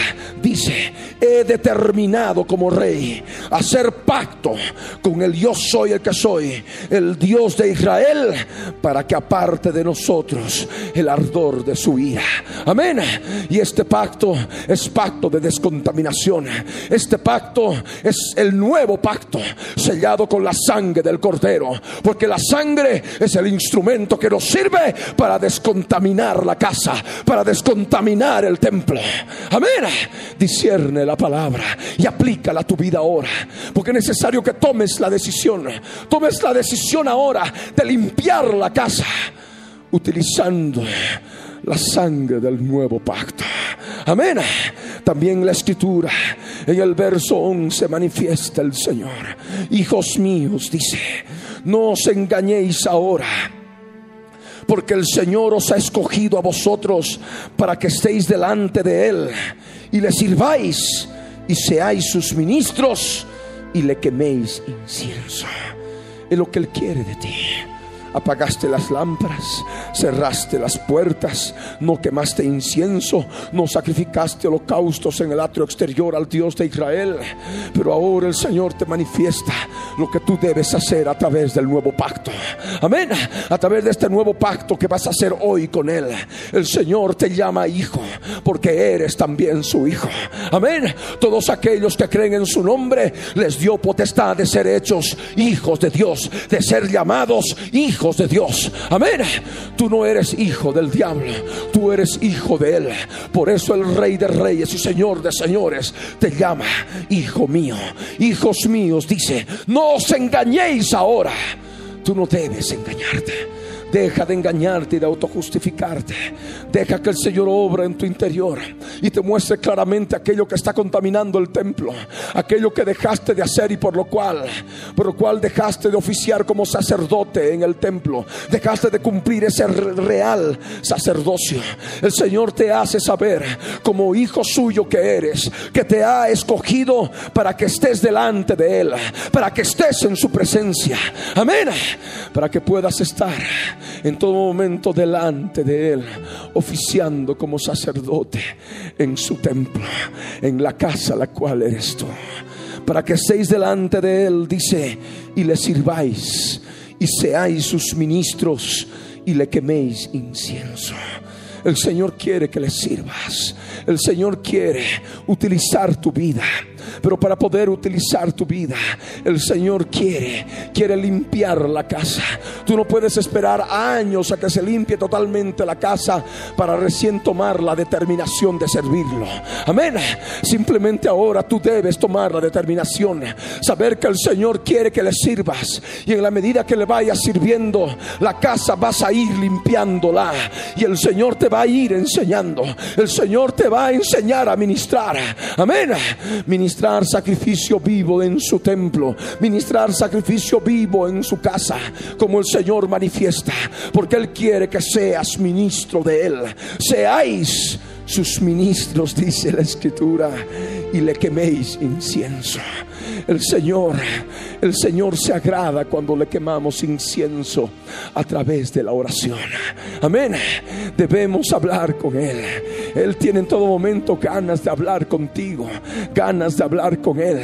dice, he determinado como rey hacer pacto con el yo soy el que soy, el Dios de Israel, para que aparte de nosotros el ardor de su ira. Amén. Y este pacto es pacto de descontaminación. Este pacto es el nuevo pacto sellado con la sangre del cordero, porque la sangre es el instrumento que nos sirve para descontaminar la casa, para descontaminar el templo. Amén. Discierne la palabra y aplícala a tu vida ahora. Porque es necesario que tomes la decisión. Tomes la decisión ahora de limpiar la casa. utilizando la sangre del nuevo pacto. Amén. También la escritura en el verso 11 manifiesta el Señor. Hijos míos, dice, no os engañéis ahora porque el Señor os ha escogido a vosotros para que estéis delante de Él y le sirváis y seáis sus ministros y le queméis incienso. Es lo que Él quiere de ti apagaste las lámparas, cerraste las puertas, no quemaste incienso, no sacrificaste holocaustos en el atrio exterior al Dios de Israel. Pero ahora el Señor te manifiesta lo que tú debes hacer a través del nuevo pacto. Amén. A través de este nuevo pacto que vas a hacer hoy con Él. El Señor te llama hijo porque eres también su hijo. Amén. Todos aquellos que creen en su nombre les dio potestad de ser hechos hijos de Dios, de ser llamados hijos de Dios. Amén. Tú no eres hijo del diablo, tú eres hijo de Él. Por eso el Rey de Reyes y Señor de Señores te llama hijo mío. Hijos míos, dice, no os engañéis ahora. Tú no debes engañarte. Deja de engañarte y de autojustificarte. Deja que el Señor obra en tu interior y te muestre claramente aquello que está contaminando el templo, aquello que dejaste de hacer y por lo cual, por lo cual dejaste de oficiar como sacerdote en el templo, dejaste de cumplir ese real sacerdocio. El Señor te hace saber como hijo suyo que eres, que te ha escogido para que estés delante de él, para que estés en su presencia. Amén. Para que puedas estar en todo momento delante de Él, oficiando como sacerdote en su templo, en la casa la cual eres tú. Para que estéis delante de Él, dice, y le sirváis, y seáis sus ministros, y le queméis incienso. El Señor quiere que le sirvas. El Señor quiere utilizar tu vida. Pero para poder utilizar tu vida, el Señor quiere, quiere limpiar la casa. Tú no puedes esperar años a que se limpie totalmente la casa para recién tomar la determinación de servirlo. Amén. Simplemente ahora tú debes tomar la determinación, saber que el Señor quiere que le sirvas y en la medida que le vayas sirviendo, la casa vas a ir limpiándola y el Señor te va a ir enseñando. El Señor te va a enseñar a ministrar. Amén. Ministrar sacrificio vivo en su templo, ministrar sacrificio vivo en su casa, como el Señor manifiesta, porque Él quiere que seas ministro de Él. Seáis sus ministros, dice la Escritura, y le queméis incienso. El Señor, el Señor se agrada cuando le quemamos incienso a través de la oración. Amén. Debemos hablar con Él. Él tiene en todo momento ganas de hablar contigo, ganas de hablar con Él.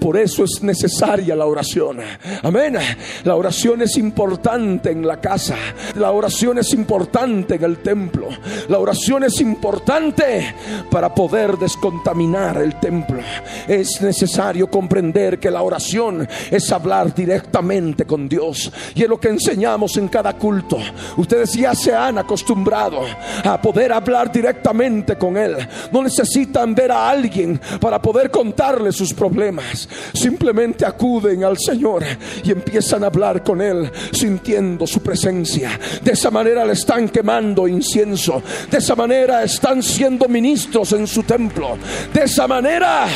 Por eso es necesaria la oración. Amén. La oración es importante en la casa. La oración es importante en el templo. La oración es importante para poder descontaminar el templo. Es necesario comprender que la oración es hablar directamente con Dios. Y es lo que enseñamos en cada culto. Ustedes ya se han acostumbrado a poder hablar directamente con Él. No necesitan ver a alguien para poder contarle sus problemas. Simplemente acuden al Señor y empiezan a hablar con Él sintiendo su presencia. De esa manera le están quemando incienso. De esa manera están siendo ministros en su templo. De esa manera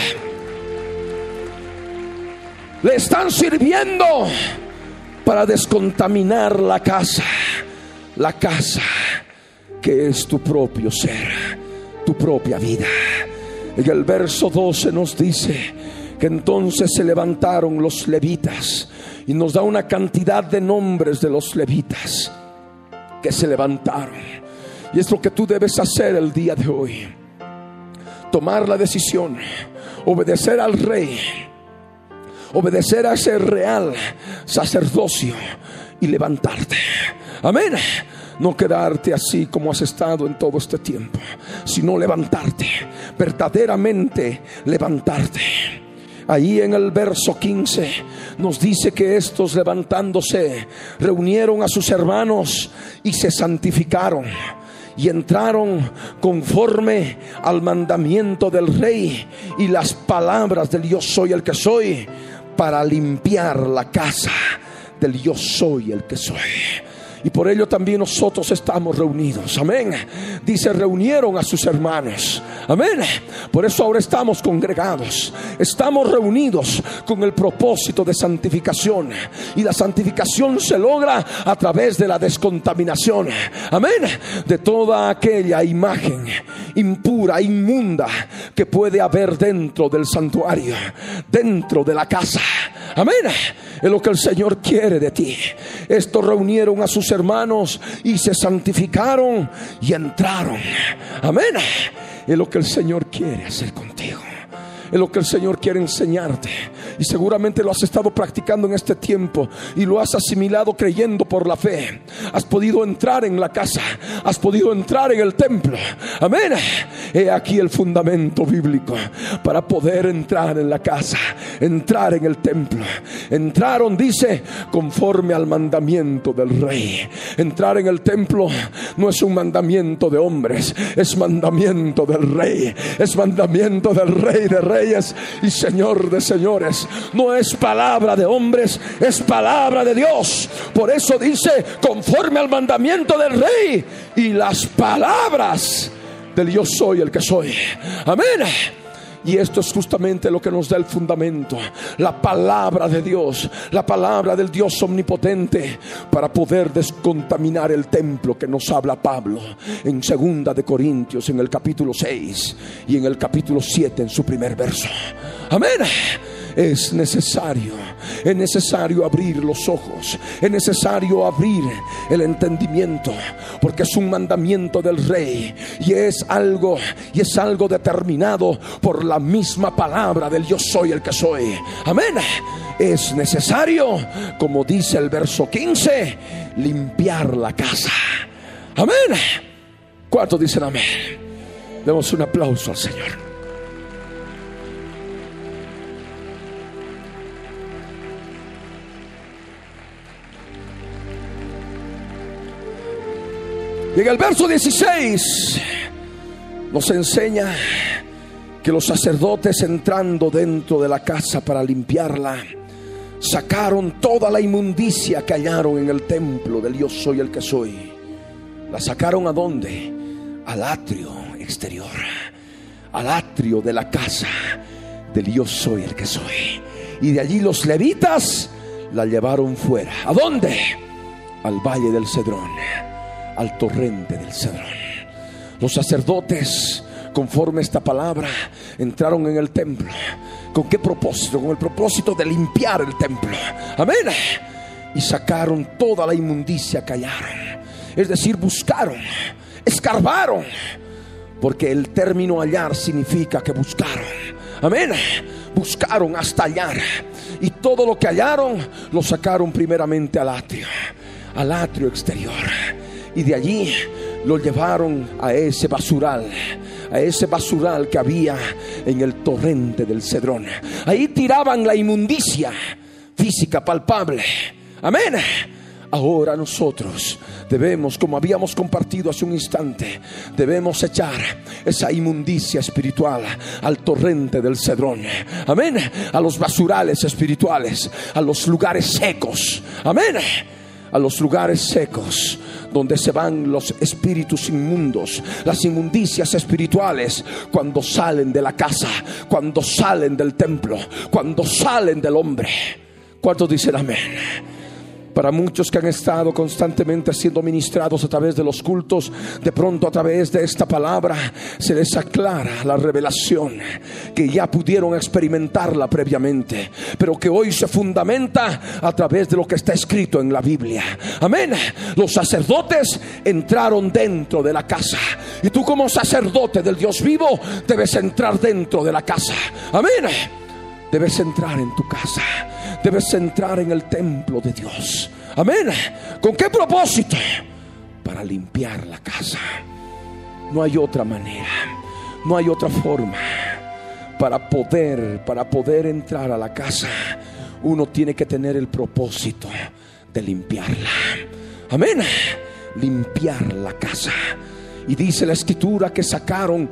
le están sirviendo para descontaminar la casa, la casa que es tu propio ser, tu propia vida. En el verso 12 nos dice que entonces se levantaron los levitas y nos da una cantidad de nombres de los levitas que se levantaron. Y es lo que tú debes hacer el día de hoy. Tomar la decisión, obedecer al rey obedecer a ese real sacerdocio y levantarte. Amén. No quedarte así como has estado en todo este tiempo, sino levantarte, verdaderamente levantarte. Ahí en el verso 15 nos dice que estos levantándose reunieron a sus hermanos y se santificaron y entraron conforme al mandamiento del rey y las palabras del yo soy el que soy para limpiar la casa del yo soy el que soy. Y por ello también nosotros estamos reunidos. Amén. Dice, reunieron a sus hermanos. Amén. Por eso ahora estamos congregados. Estamos reunidos con el propósito de santificación. Y la santificación se logra a través de la descontaminación. Amén. De toda aquella imagen impura, inmunda que puede haber dentro del santuario, dentro de la casa. Amén. Es lo que el Señor quiere de ti. Estos reunieron a sus hermanos y se santificaron y entraron. Amén. Es lo que el Señor quiere hacer contigo es lo que el Señor quiere enseñarte. Y seguramente lo has estado practicando en este tiempo y lo has asimilado creyendo por la fe. Has podido entrar en la casa, has podido entrar en el templo. Amén. He aquí el fundamento bíblico para poder entrar en la casa, entrar en el templo. Entraron, dice, conforme al mandamiento del rey. Entrar en el templo no es un mandamiento de hombres, es mandamiento del rey, es mandamiento del rey de y Señor de señores. No es palabra de hombres, es palabra de Dios. Por eso dice, conforme al mandamiento del rey y las palabras del yo soy el que soy. Amén. Y esto es justamente lo que nos da el fundamento, la palabra de Dios, la palabra del Dios omnipotente para poder descontaminar el templo que nos habla Pablo en segunda de Corintios en el capítulo 6 y en el capítulo 7 en su primer verso. Amén es necesario. Es necesario abrir los ojos. Es necesario abrir el entendimiento. Porque es un mandamiento del rey. Y es algo, y es algo determinado por la misma palabra del yo soy el que soy. Amén. Es necesario, como dice el verso 15, limpiar la casa. Amén. ¿Cuántos dicen amén? Demos un aplauso al Señor. Y en el verso 16 nos enseña que los sacerdotes entrando dentro de la casa para limpiarla, sacaron toda la inmundicia que hallaron en el templo del Dios soy el que soy. La sacaron a dónde? Al atrio exterior, al atrio de la casa del Dios soy el que soy. Y de allí los levitas la llevaron fuera. ¿A dónde? Al valle del Cedrón al torrente del Cedrón. Los sacerdotes, conforme esta palabra, entraron en el templo. ¿Con qué propósito? Con el propósito de limpiar el templo. Amén. Y sacaron toda la inmundicia que hallaron. Es decir, buscaron, escarbaron. Porque el término hallar significa que buscaron. Amén. Buscaron hasta hallar. Y todo lo que hallaron lo sacaron primeramente al atrio. Al atrio exterior y de allí lo llevaron a ese basural, a ese basural que había en el torrente del Cedrón. Ahí tiraban la inmundicia física palpable. Amén. Ahora nosotros debemos, como habíamos compartido hace un instante, debemos echar esa inmundicia espiritual al torrente del Cedrón. Amén. A los basurales espirituales, a los lugares secos. Amén. A los lugares secos donde se van los espíritus inmundos, las inmundicias espirituales, cuando salen de la casa, cuando salen del templo, cuando salen del hombre. ¿Cuántos dicen amén? Para muchos que han estado constantemente siendo ministrados a través de los cultos, de pronto a través de esta palabra se les aclara la revelación que ya pudieron experimentarla previamente, pero que hoy se fundamenta a través de lo que está escrito en la Biblia. Amén. Los sacerdotes entraron dentro de la casa y tú como sacerdote del Dios vivo debes entrar dentro de la casa. Amén. Debes entrar en tu casa debes entrar en el templo de Dios. Amén. ¿Con qué propósito? Para limpiar la casa. No hay otra manera. No hay otra forma para poder para poder entrar a la casa. Uno tiene que tener el propósito de limpiarla. Amén. Limpiar la casa. Y dice la escritura que sacaron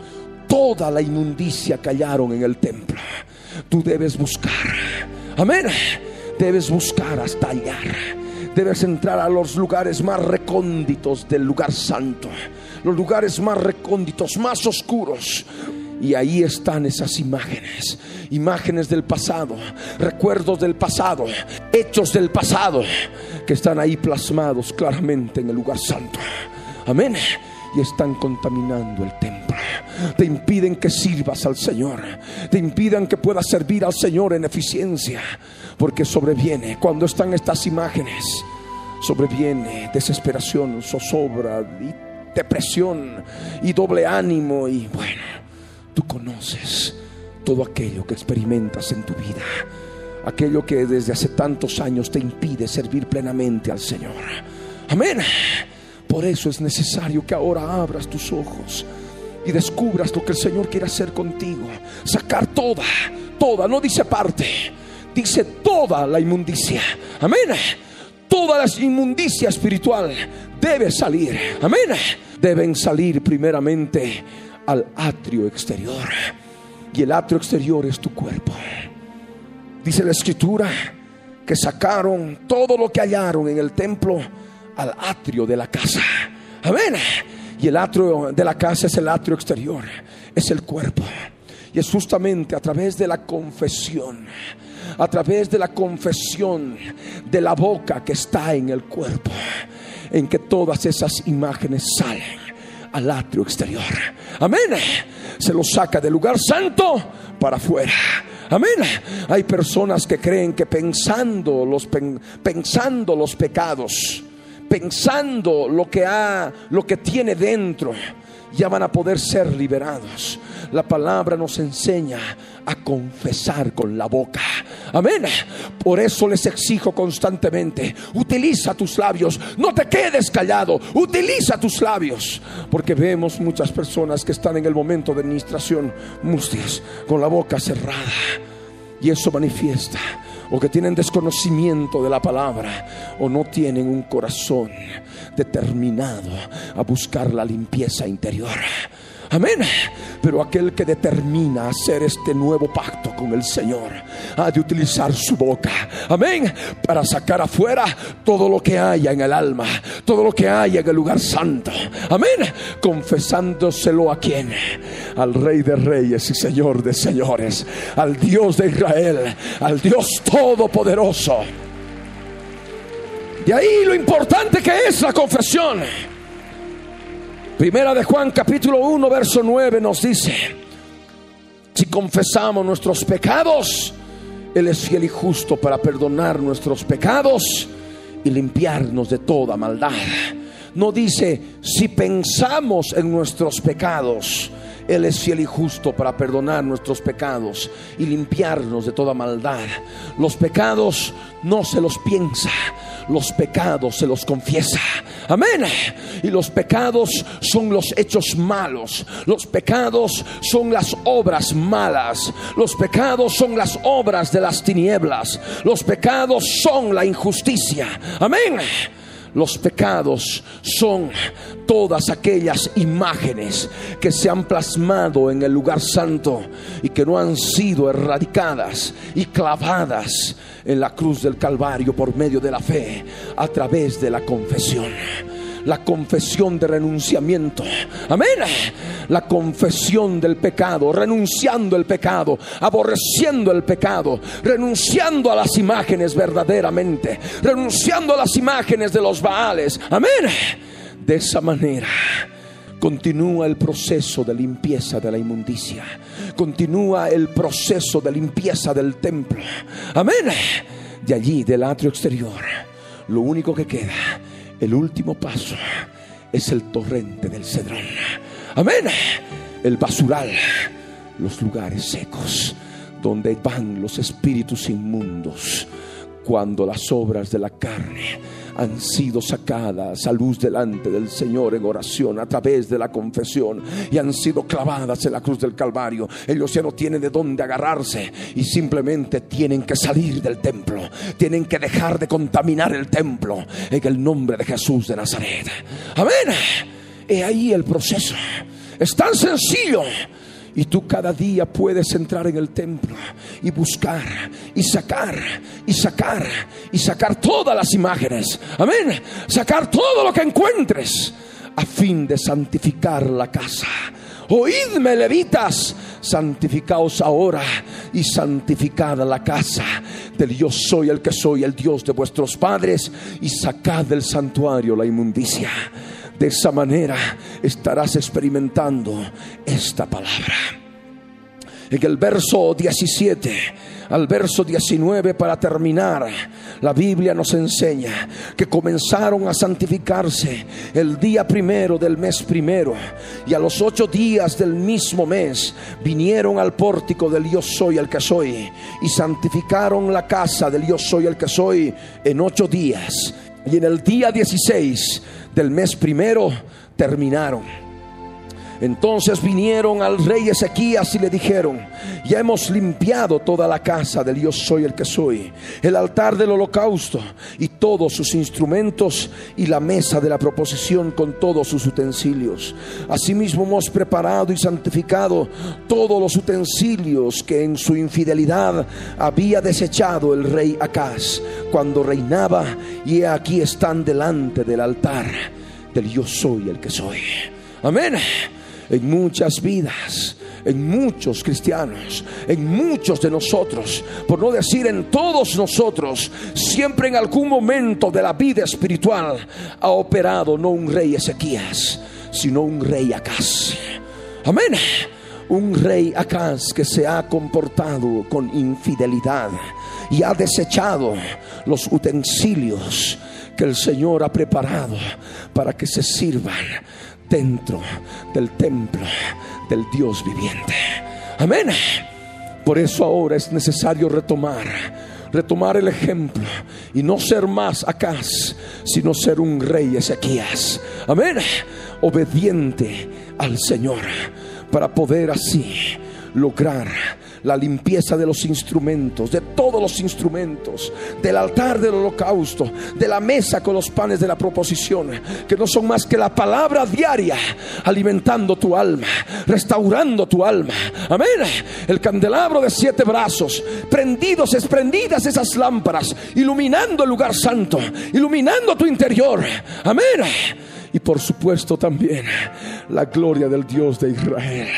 toda la inmundicia que hallaron en el templo. Tú debes buscar Amén. Debes buscar hasta hallar. Debes entrar a los lugares más recónditos del lugar santo, los lugares más recónditos, más oscuros. Y ahí están esas imágenes, imágenes del pasado, recuerdos del pasado, hechos del pasado, que están ahí plasmados claramente en el lugar santo. Amén. Y están contaminando el templo. Te impiden que sirvas al Señor. Te impiden que puedas servir al Señor en eficiencia. Porque sobreviene, cuando están estas imágenes, sobreviene desesperación, zozobra y depresión y doble ánimo. Y bueno, tú conoces todo aquello que experimentas en tu vida. Aquello que desde hace tantos años te impide servir plenamente al Señor. Amén. Por eso es necesario que ahora abras tus ojos y descubras lo que el Señor quiere hacer contigo. Sacar toda, toda, no dice parte, dice toda la inmundicia. Amén. Toda la inmundicia espiritual debe salir. Amén. Deben salir primeramente al atrio exterior. Y el atrio exterior es tu cuerpo. Dice la escritura que sacaron todo lo que hallaron en el templo al atrio de la casa. Amén. Y el atrio de la casa es el atrio exterior, es el cuerpo. Y es justamente a través de la confesión, a través de la confesión de la boca que está en el cuerpo, en que todas esas imágenes salen al atrio exterior. Amén. Se lo saca del lugar santo para afuera. Amén. Hay personas que creen que pensando los, pensando los pecados, pensando lo que ha, lo que tiene dentro, ya van a poder ser liberados. La palabra nos enseña a confesar con la boca. Amén. Por eso les exijo constantemente, utiliza tus labios, no te quedes callado, utiliza tus labios. Porque vemos muchas personas que están en el momento de administración mustias, con la boca cerrada. Y eso manifiesta o que tienen desconocimiento de la palabra o no tienen un corazón determinado a buscar la limpieza interior. Amén. Pero aquel que determina hacer este nuevo pacto con el Señor ha de utilizar su boca. Amén. Para sacar afuera todo lo que haya en el alma, todo lo que haya en el lugar santo. Amén. Confesándoselo a quien? Al Rey de Reyes y Señor de Señores. Al Dios de Israel. Al Dios Todopoderoso. De ahí lo importante que es la confesión. Primera de Juan capítulo 1 verso 9 nos dice, si confesamos nuestros pecados, Él es fiel y justo para perdonar nuestros pecados y limpiarnos de toda maldad. No dice, si pensamos en nuestros pecados, él es fiel y justo para perdonar nuestros pecados y limpiarnos de toda maldad. Los pecados no se los piensa, los pecados se los confiesa. Amén. Y los pecados son los hechos malos. Los pecados son las obras malas. Los pecados son las obras de las tinieblas. Los pecados son la injusticia. Amén. Los pecados son todas aquellas imágenes que se han plasmado en el lugar santo y que no han sido erradicadas y clavadas en la cruz del Calvario por medio de la fe a través de la confesión la confesión de renunciamiento. Amén. La confesión del pecado, renunciando el pecado, aborreciendo el pecado, renunciando a las imágenes verdaderamente, renunciando a las imágenes de los Baales. Amén. De esa manera continúa el proceso de limpieza de la inmundicia. Continúa el proceso de limpieza del templo. Amén. De allí, del atrio exterior, lo único que queda el último paso es el torrente del Cedrón. Amén. El basural, los lugares secos donde van los espíritus inmundos cuando las obras de la carne han sido sacadas a luz delante del Señor en oración a través de la confesión y han sido clavadas en la cruz del Calvario. Ellos ya no tienen de dónde agarrarse y simplemente tienen que salir del templo, tienen que dejar de contaminar el templo en el nombre de Jesús de Nazaret. Amén. He ahí el proceso. Es tan sencillo Y tú cada día puedes entrar en el templo y buscar y sacar y sacar y sacar todas las imágenes. Amén. Sacar todo lo que encuentres a fin de santificar la casa. Oídme, levitas, santificaos ahora y santificad la casa del yo soy el que soy, el Dios de vuestros padres, y sacad del santuario la inmundicia. De esa manera estarás experimentando esta palabra. En el verso 17 al verso 19 para terminar, la Biblia nos enseña que comenzaron a santificarse el día primero del mes primero y a los ocho días del mismo mes vinieron al pórtico del yo soy el que soy y santificaron la casa del yo soy el que soy en ocho días y en el día 16 del mes primero terminaron. Entonces vinieron al rey Ezequías y le dijeron, ya hemos limpiado toda la casa del Dios soy el que soy, el altar del holocausto y todos sus instrumentos y la mesa de la proposición con todos sus utensilios. Asimismo hemos preparado y santificado todos los utensilios que en su infidelidad había desechado el rey Acaz cuando reinaba y aquí están delante del altar del yo soy el que soy. Amén en muchas vidas, en muchos cristianos, en muchos de nosotros, por no decir en todos nosotros, siempre en algún momento de la vida espiritual ha operado no un rey Ezequías, sino un rey Acaz. Amén. Un rey Acaz que se ha comportado con infidelidad y ha desechado los utensilios que el Señor ha preparado para que se sirvan dentro del templo del Dios viviente. Amén. Por eso ahora es necesario retomar, retomar el ejemplo y no ser más Acaz, sino ser un rey Ezequías. Amén. Obediente al Señor para poder así lograr la limpieza de los instrumentos, de todos los instrumentos, del altar del holocausto, de la mesa con los panes de la proposición, que no son más que la palabra diaria, alimentando tu alma, restaurando tu alma. Amén. El candelabro de siete brazos, prendidos, prendidas esas lámparas, iluminando el lugar santo, iluminando tu interior. Amén y por supuesto también la gloria del Dios de Israel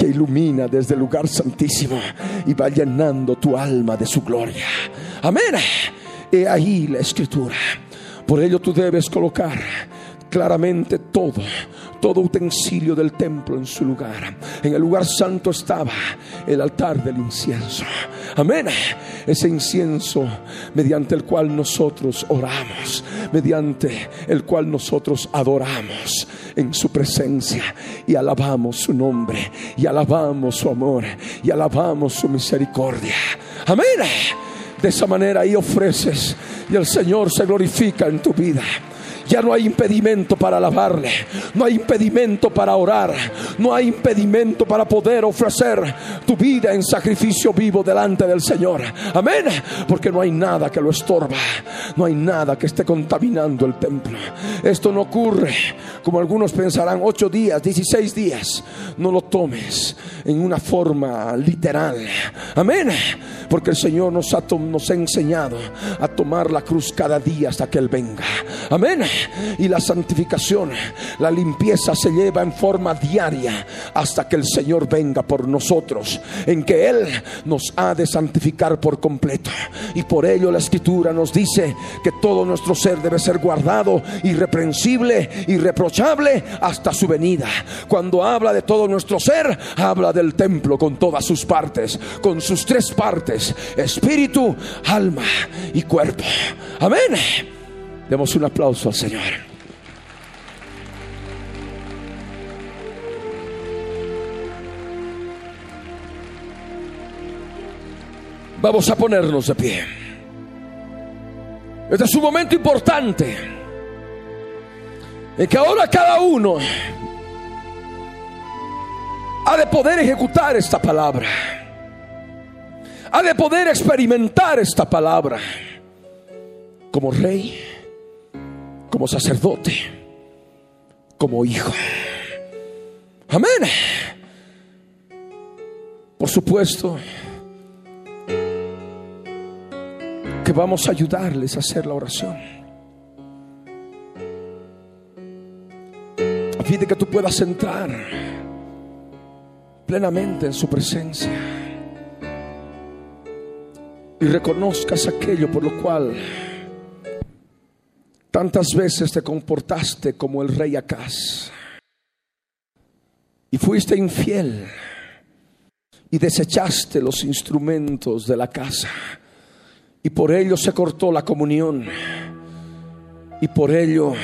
que ilumina desde el lugar santísimo y va llenando tu alma de su gloria. Amén. He ahí la escritura. Por ello tú debes colocar claramente todo, todo utensilio del templo en su lugar. En el lugar santo estaba el altar del incienso. Amén. Ese incienso mediante el cual nosotros oramos, mediante el cual nosotros adoramos en su presencia y alabamos su nombre y alabamos su amor y alabamos su misericordia. Amén. De esa manera ahí ofreces y el Señor se glorifica en tu vida. Ya no hay impedimento para alabarle. No hay impedimento para orar. No hay impedimento para poder ofrecer tu vida en sacrificio vivo delante del Señor. Amén. Porque no hay nada que lo estorba. No hay nada que esté contaminando el templo. Esto no ocurre como algunos pensarán, ocho días, dieciséis días. No lo tomes en una forma literal. Amén. Porque el Señor nos ha, nos ha enseñado a tomar la cruz cada día hasta que Él venga. Amén y la santificación, la limpieza se lleva en forma diaria hasta que el Señor venga por nosotros, en que Él nos ha de santificar por completo. Y por ello la escritura nos dice que todo nuestro ser debe ser guardado, irreprensible, irreprochable hasta su venida. Cuando habla de todo nuestro ser, habla del templo con todas sus partes, con sus tres partes, espíritu, alma y cuerpo. Amén. Demos un aplauso al Señor. Vamos a ponernos de pie. Este es un momento importante en que ahora cada uno ha de poder ejecutar esta palabra, ha de poder experimentar esta palabra como rey como sacerdote, como hijo. Amén. Por supuesto que vamos a ayudarles a hacer la oración. A fin de que tú puedas entrar plenamente en su presencia y reconozcas aquello por lo cual tantas veces te comportaste como el rey Acaz. Y fuiste infiel. Y desechaste los instrumentos de la casa. Y por ello se cortó la comunión. Y por ello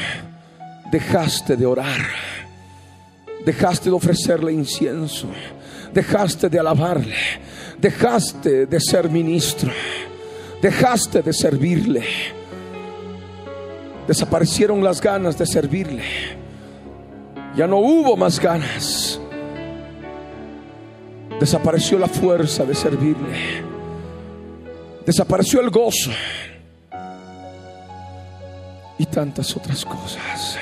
dejaste de orar, dejaste de ofrecerle incienso, dejaste de alabarle, dejaste de ser ministro, dejaste de servirle, desaparecieron las ganas de servirle, ya no hubo más ganas, desapareció la fuerza de servirle, desapareció el gozo. Y tantas otras cosas.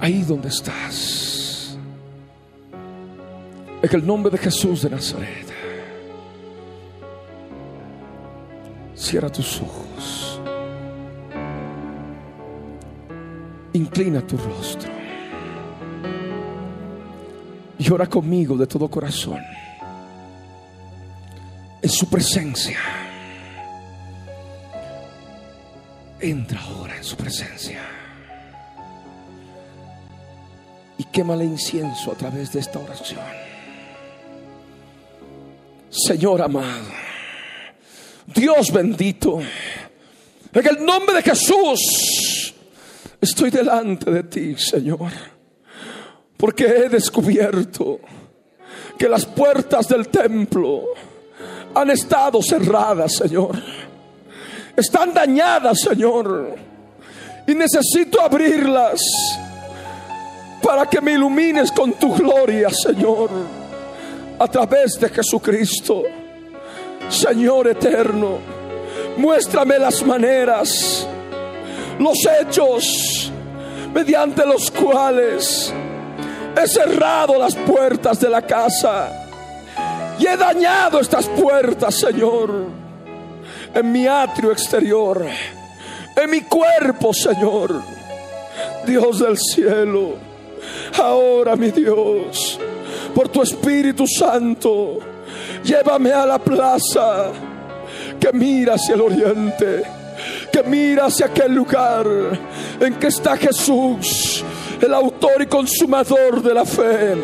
Ahí donde estás, en el nombre de Jesús de Nazaret, cierra tus ojos, inclina tu rostro y ora conmigo de todo corazón en su presencia. Entra ahora en su presencia. Y quémale incienso a través de esta oración. Señor amado, Dios bendito, en el nombre de Jesús, estoy delante de ti, Señor, porque he descubierto que las puertas del templo han estado cerradas, Señor están dañadas, Señor. Y necesito abrirlas para que me ilumines con tu gloria, Señor, a través de Jesucristo. Señor eterno, muéstrame las maneras, los hechos mediante los cuales he cerrado las puertas de la casa y he dañado estas puertas, Señor en mi atrio exterior, en mi cuerpo, Señor. Dios del cielo, ahora mi Dios, por tu Espíritu Santo, llévame a la plaza que mira hacia el oriente, que mira hacia aquel lugar en que está Jesús, el autor y consumador de la fe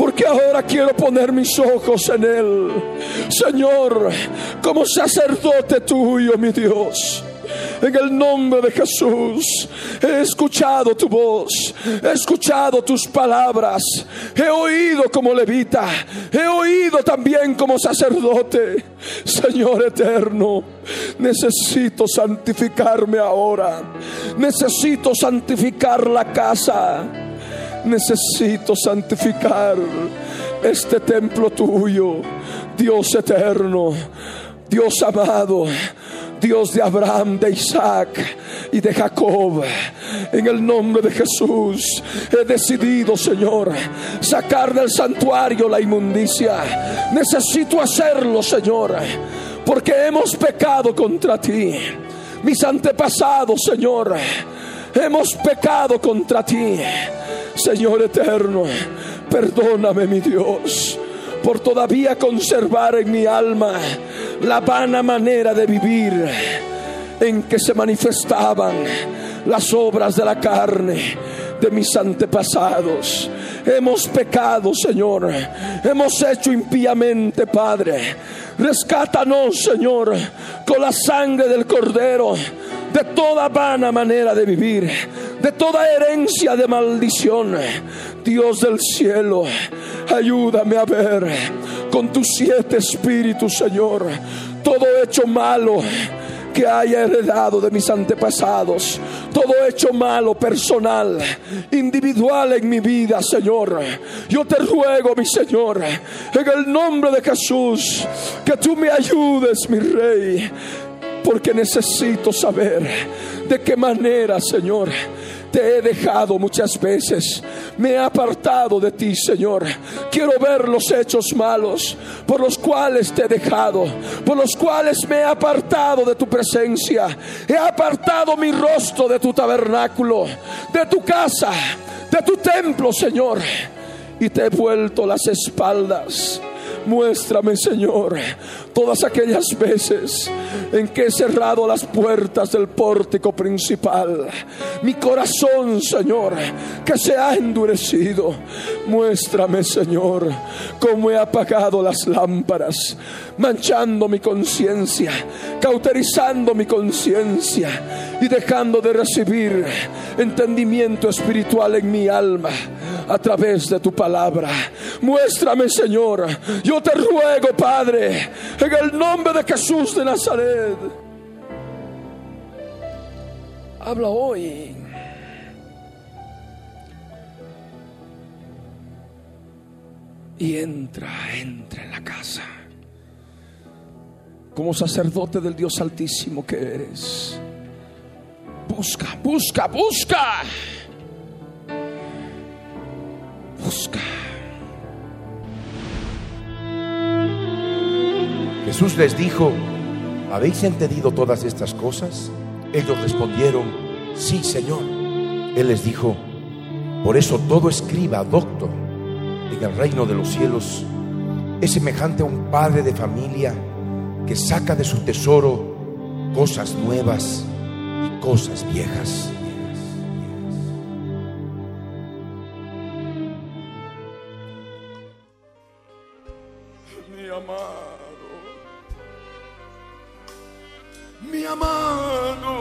porque ahora quiero poner mis ojos en Él. Señor, como sacerdote tuyo, mi Dios. En el nombre de Jesús, he escuchado tu voz, he escuchado tus palabras, he oído como levita, he oído también como sacerdote. Señor eterno, necesito santificarme ahora, necesito santificar la casa necesito santificar este templo tuyo, Dios eterno, Dios amado. Dios de Abraham, de Isaac y de Jacob. En el nombre de Jesús he decidido, Señor, sacar del santuario la inmundicia. Necesito hacerlo, Señor, porque hemos pecado contra ti. Mis antepasados, Señor, hemos pecado contra ti. Señor eterno, perdóname mi Dios por todavía conservar en mi alma la vana manera de vivir en que se manifestaban las obras de la carne de mis antepasados. Hemos pecado, Señor. Hemos hecho impíamente, Padre. Rescátanos, Señor, con la sangre del Cordero de toda vana manera de vivir, de toda herencia de maldición. Dios del cielo, ayúdame a ver con tus siete espíritus, Señor, todo hecho malo que haya heredado de mis antepasados, todo hecho malo personal, individual en mi vida, Señor. Yo te ruego, mi Señor, en el nombre de Jesús, que tú me ayudes, mi Rey porque necesito saber de qué manera, Señor, te he dejado muchas veces. Me he apartado de ti, Señor. Quiero ver los hechos malos por los cuales te he dejado, por los cuales me he apartado de tu presencia. He apartado mi rostro de tu tabernáculo, de tu casa, de tu templo, Señor. Y te he vuelto las espaldas. Muéstrame, Señor, todas aquellas veces en que he cerrado las puertas del pórtico principal. Mi corazón, Señor, que se ha endurecido. Muéstrame, Señor, cómo he apagado las lámparas, manchando mi conciencia, cauterizando mi conciencia y dejando de recibir entendimiento espiritual en mi alma a través de tu palabra. Muéstrame, Señor. Yo te ruego, Padre, en el nombre de Jesús de Nazaret. Habla hoy. Y entra, entra en la casa. Como sacerdote del Dios Altísimo que eres. Busca, busca, busca. Busca. Jesús les dijo, ¿habéis entendido todas estas cosas? Ellos respondieron, sí, Señor. Él les dijo, por eso todo escriba, doctor, en el reino de los cielos es semejante a un padre de familia que saca de su tesoro cosas nuevas cosas viejas. Mi amado, mi amado,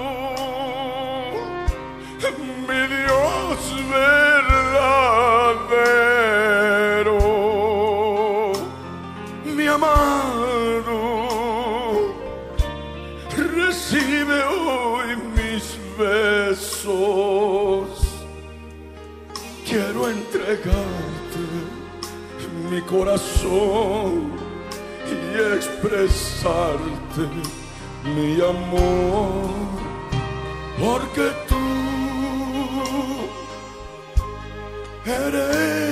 corazón y expresarte mi amor, porque tú eres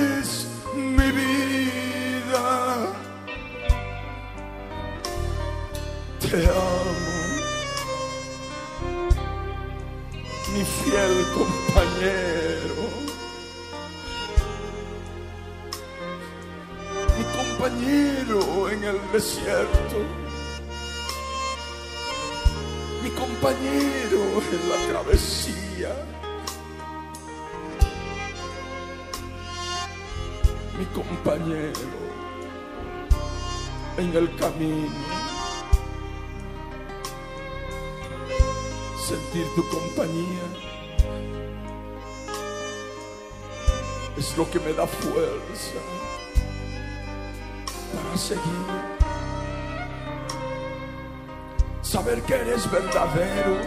desierto, mi compañero en la travesía, mi compañero en el camino. Sentir tu compañía es lo que me da fuerza para seguir. Saber que eres verdadero.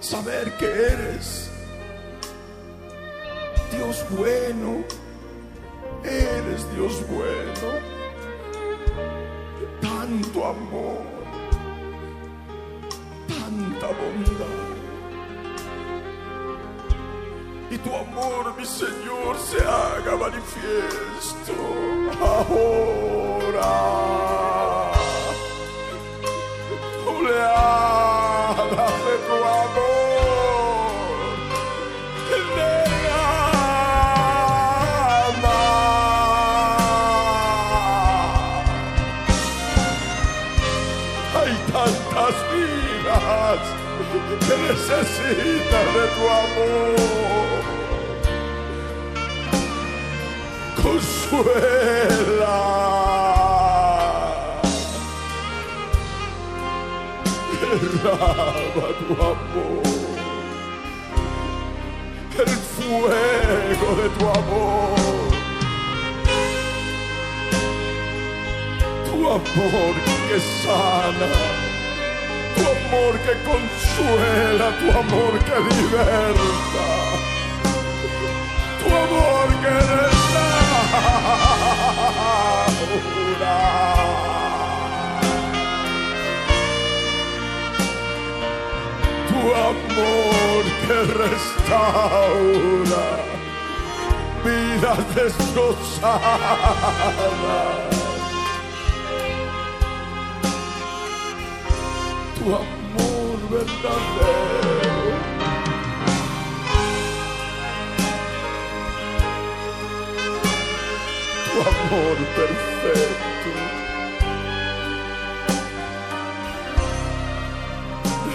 Saber que eres Dios bueno. Eres Dios bueno. Tanto amor. Tanta bondad. y tu amor, mi Señor, se haga manifiesto ahora. Que necesitan de tu amor. Consuela. Derrama tu amor. El fuego de tu amor. Tu amor que sana amor que consuela, tu amor que liberta, tu amor que restaura, tu amor que restaura vidas destrozadas. Tu amor verdadero. Tu amor perfecto.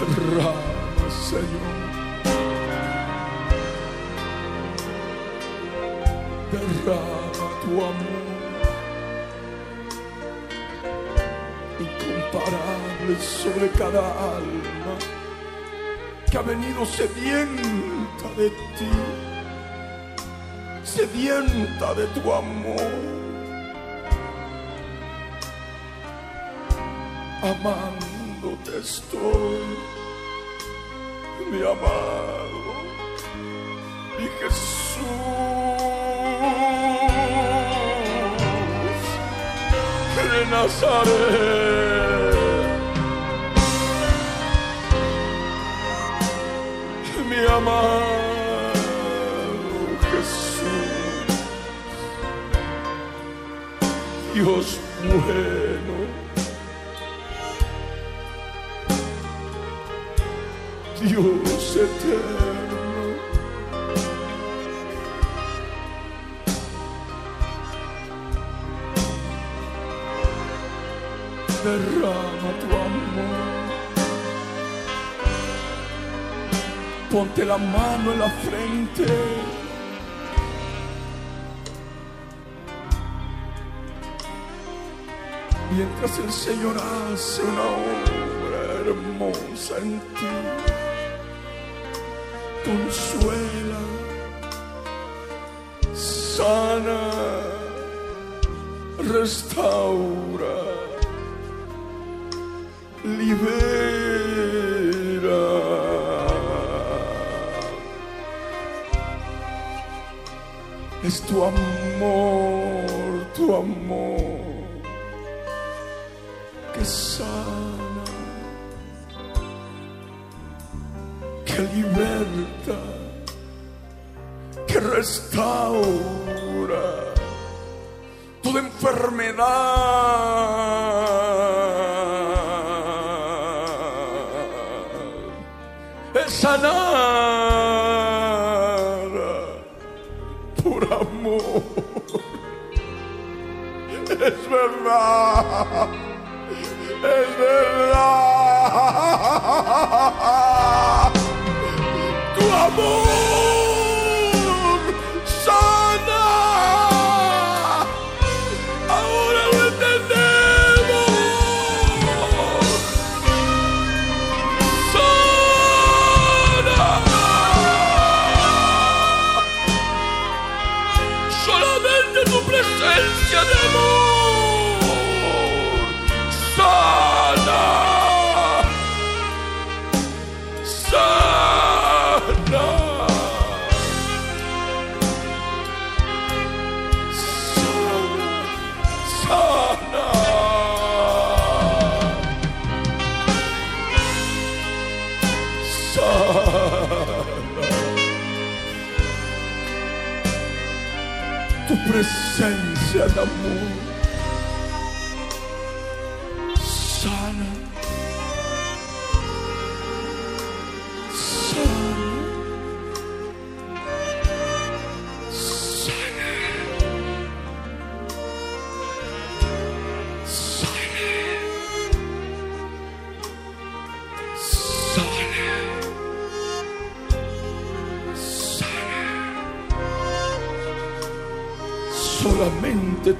Derrama, Señor. Derrama tu amor. Sobre cada alma que ha venido sedienta de ti, sedienta de tu amor. Amándote estoy, mi amado, y Jesús de Nazaret, amado Jesús, Dios bueno. Dios eterno. Ponte la mano en la frente. Mientras el Señor hace una obra hermosa en ti consuela, sana, restaura, libera. Tu amor, tu amor que sana. que liberta, que restaura toda enfermedad. Verdad. Es verdad. Tu amor sana. Ahora lo entendemos. Sana. Solamente tu presencia de amor presencia de amor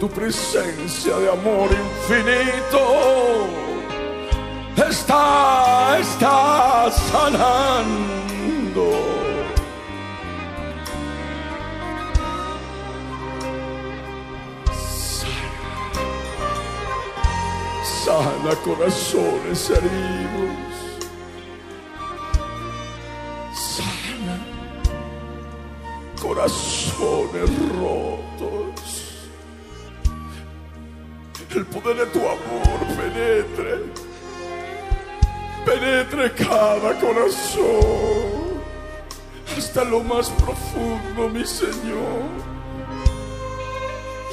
tu presencia de amor infinito está, está sanando. Sana corazones heridos. Sana corazones rotos. El poder de tu amor penetre, penetre cada corazón hasta lo más profundo, mi Señor.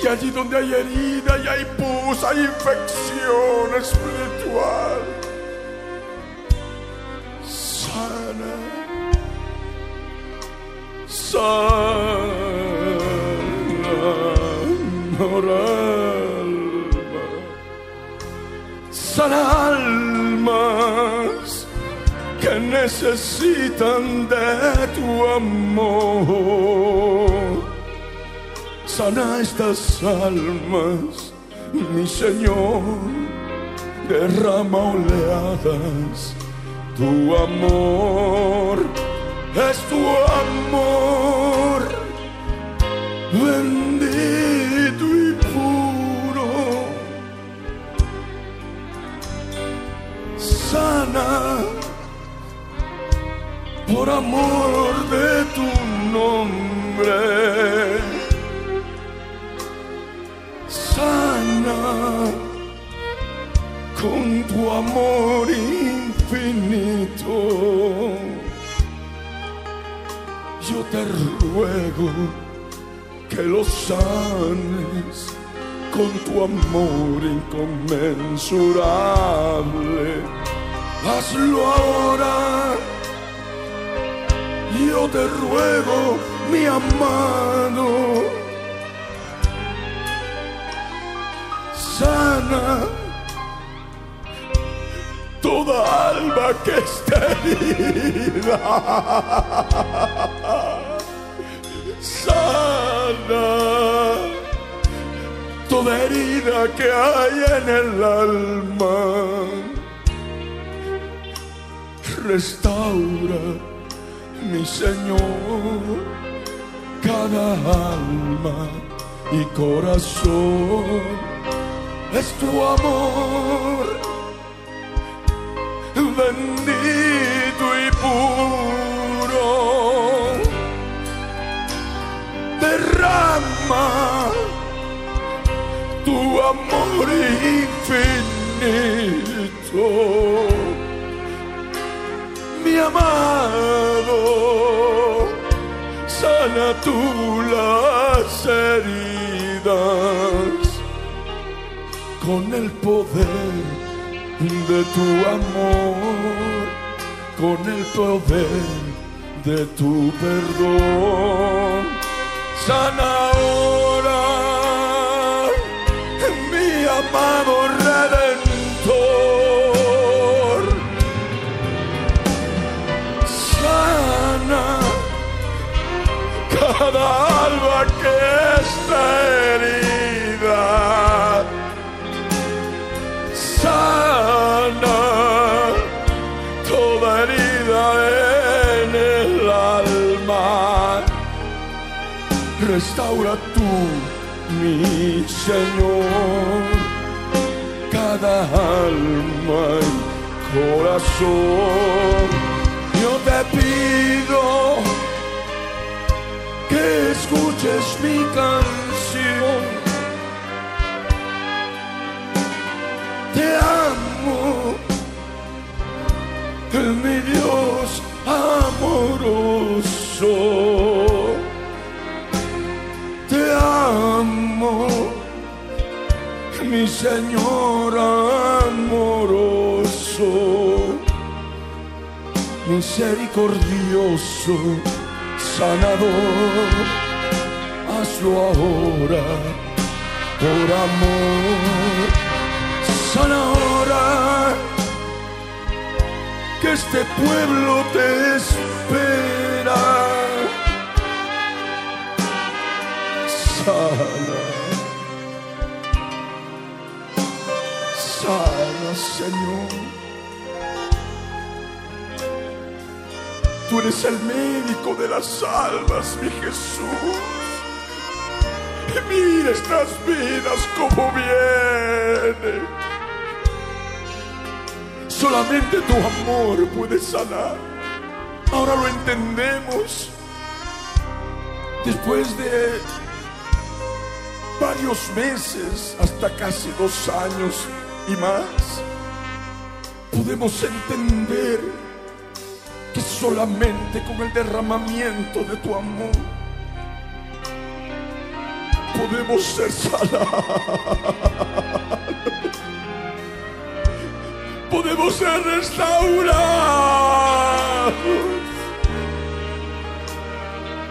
Y allí donde hay herida y hay pus, hay infección espiritual. Sana. Sana, alma. almas que necesitan de tu amor. Sana estas almas, mi Señor, derrama oleadas, tu amor es tu amor bendito Sana por amor de tu nombre. Sana con tu amor infinito yo te ruego que lo sanes con tu amor inconmensurable. Hazlo ahora. Yo te ruego, mi amado, sana toda alma que esté herida. Sana toda herida que hay en el alma. Restaura, mi Señor, cada alma y corazón. Es tu amor bendito y puro. Derrama tu amor infinito. Amado, sana tú las heridas con el poder de tu amor, con el poder de tu perdón. Sana ahora, mi amado cada alma que está herida sana toda herida en el alma. Restaura tú, mi Señor, cada alma y corazón. Yo te pido escuches mi canción. te amo, mi Dios amoroso. Te amo, mi Señor amoroso, misericordioso, sanador. Hazlo ahora por amor sana ahora que este pueblo te espera. Sana, sana, Señor. Tú eres el médico de las almas, mi Jesús. Mira estas vidas como vienen. Solamente tu amor puede sanar. Ahora lo entendemos. Después de varios meses, hasta casi dos años y más, podemos entender solamente con el derramamiento de tu amor podemos ser sanados. Podemos ser restaurados,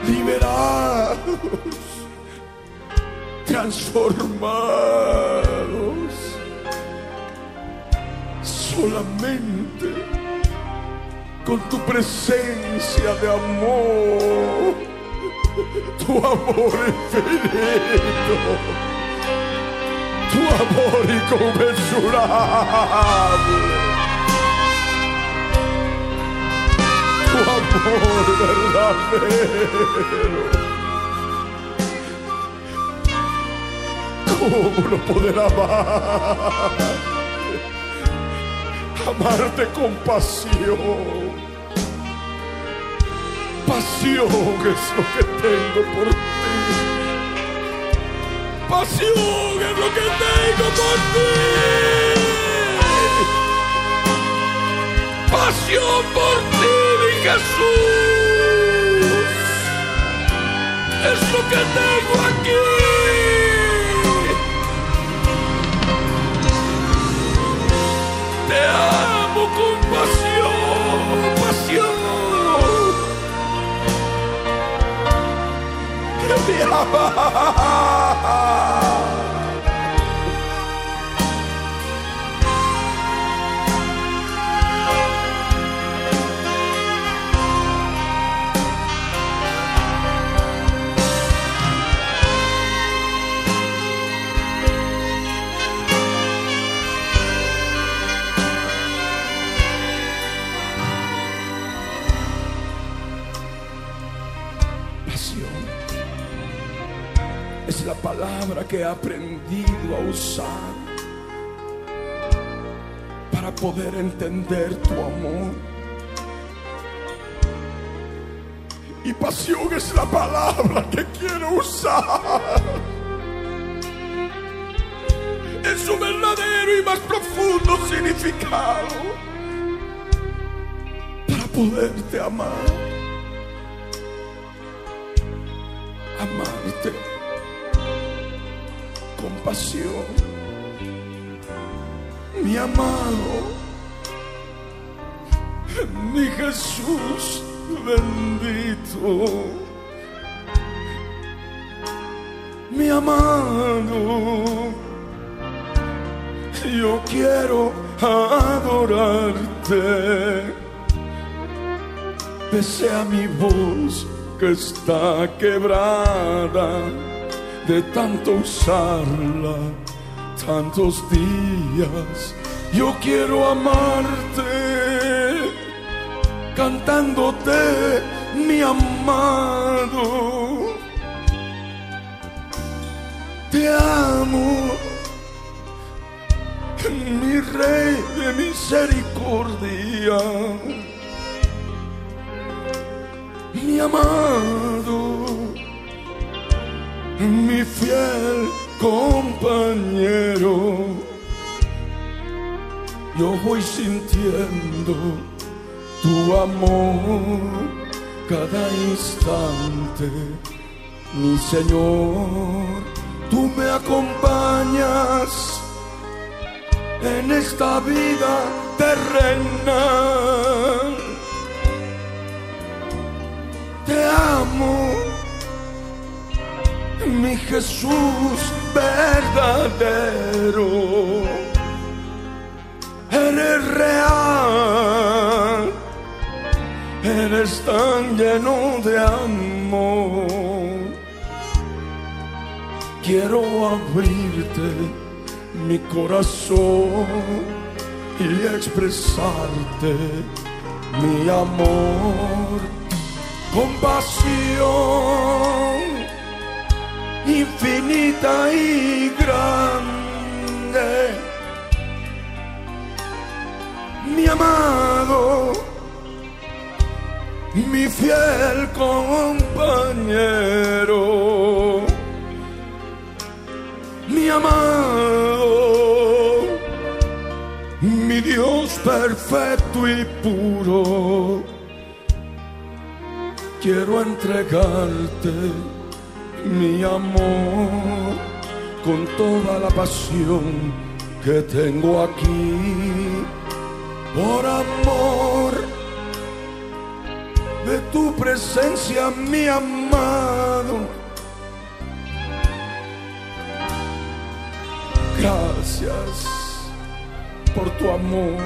liberados, transformados. Solamente con tu presencia de amor, tu amor infinito, tu amor inconmensurable, tu amor verdadero. ¿Cómo no poder amar? Amarte con pasión. Pasión es lo que tengo por ti. Pasión es lo que tengo por ti. Pasión por ti, mi Jesús. Es lo que tengo aquí. Te amo con pasión, Te palabra que he aprendido a usar para poder entender tu amor. Y pasión es la palabra que quiero usar en su verdadero y más profundo significado para poderte amar. amarte pasión. Mi amado, mi Jesús bendito. Mi amado, yo quiero adorarte pese a mi voz que está quebrada de tanto usarla tantos días. Yo quiero amarte cantándote, mi amado. Te amo, mi rey de misericordia mi amado, mi fiel compañero. Yo voy sintiendo tu amor cada instante, mi Señor. Tú me acompañas en esta vida terrenal te amo, mi Jesús verdadero. Eres real, eres tan lleno de amor. Quiero abrirte mi corazón y expresarte mi amor compasión infinita y grande. Mi amado, mi fiel compañero, mi amado, mi Dios perfecto y puro quiero entregarte mi amor con toda la pasión que tengo aquí. Por amor de tu presencia, mi amado. Gracias por tu amor.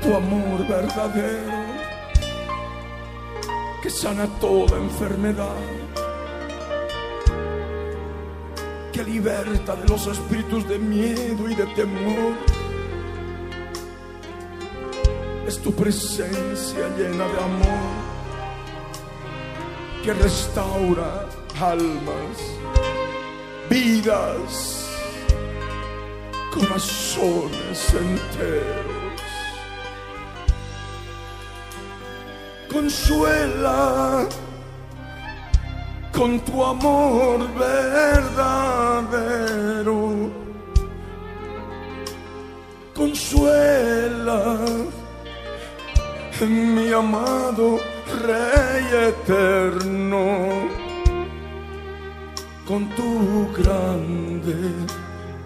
Tu amor verdadero que sana toda enfermedad, que liberta de los espíritus de miedo y de temor. Es tu presencia llena de amor que restaura almas, vidas, corazones enteros. Consuela con tu amor verdadero. Consuela mi amado Rey eterno con tu grande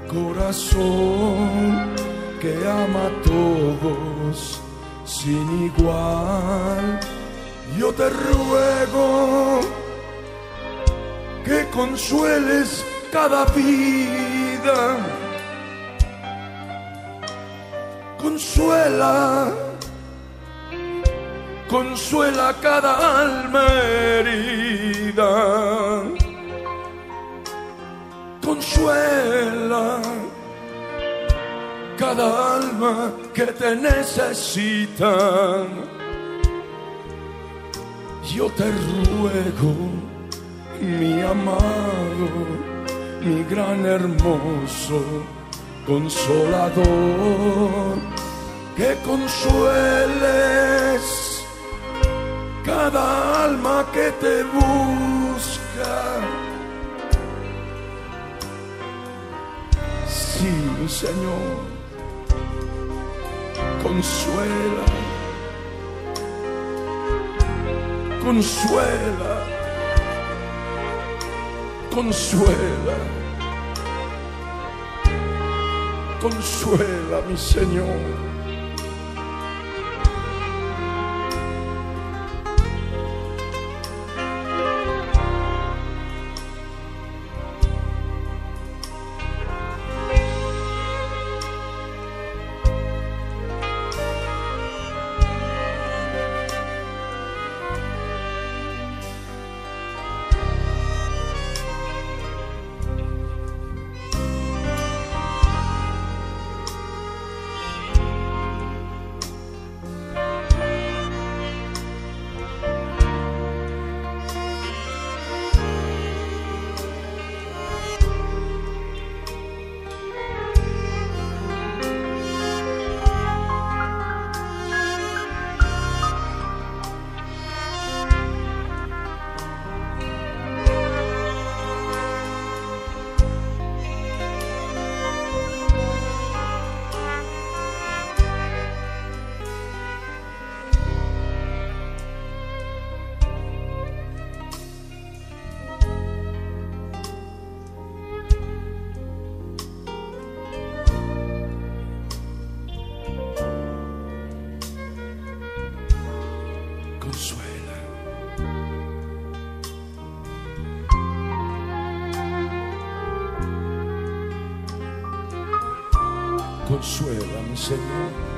corazón que ama a todos sin igual. Yo te ruego que consueles cada vida. Consuela, consuela cada alma herida. Consuela cada alma que te necesita. Yo te ruego, mi amado, mi gran hermoso consolador, que consueles cada alma que te busca. Sí, Señor consuela, consuela, consuela, consuela, mi Señor. Consuela, mi Señor.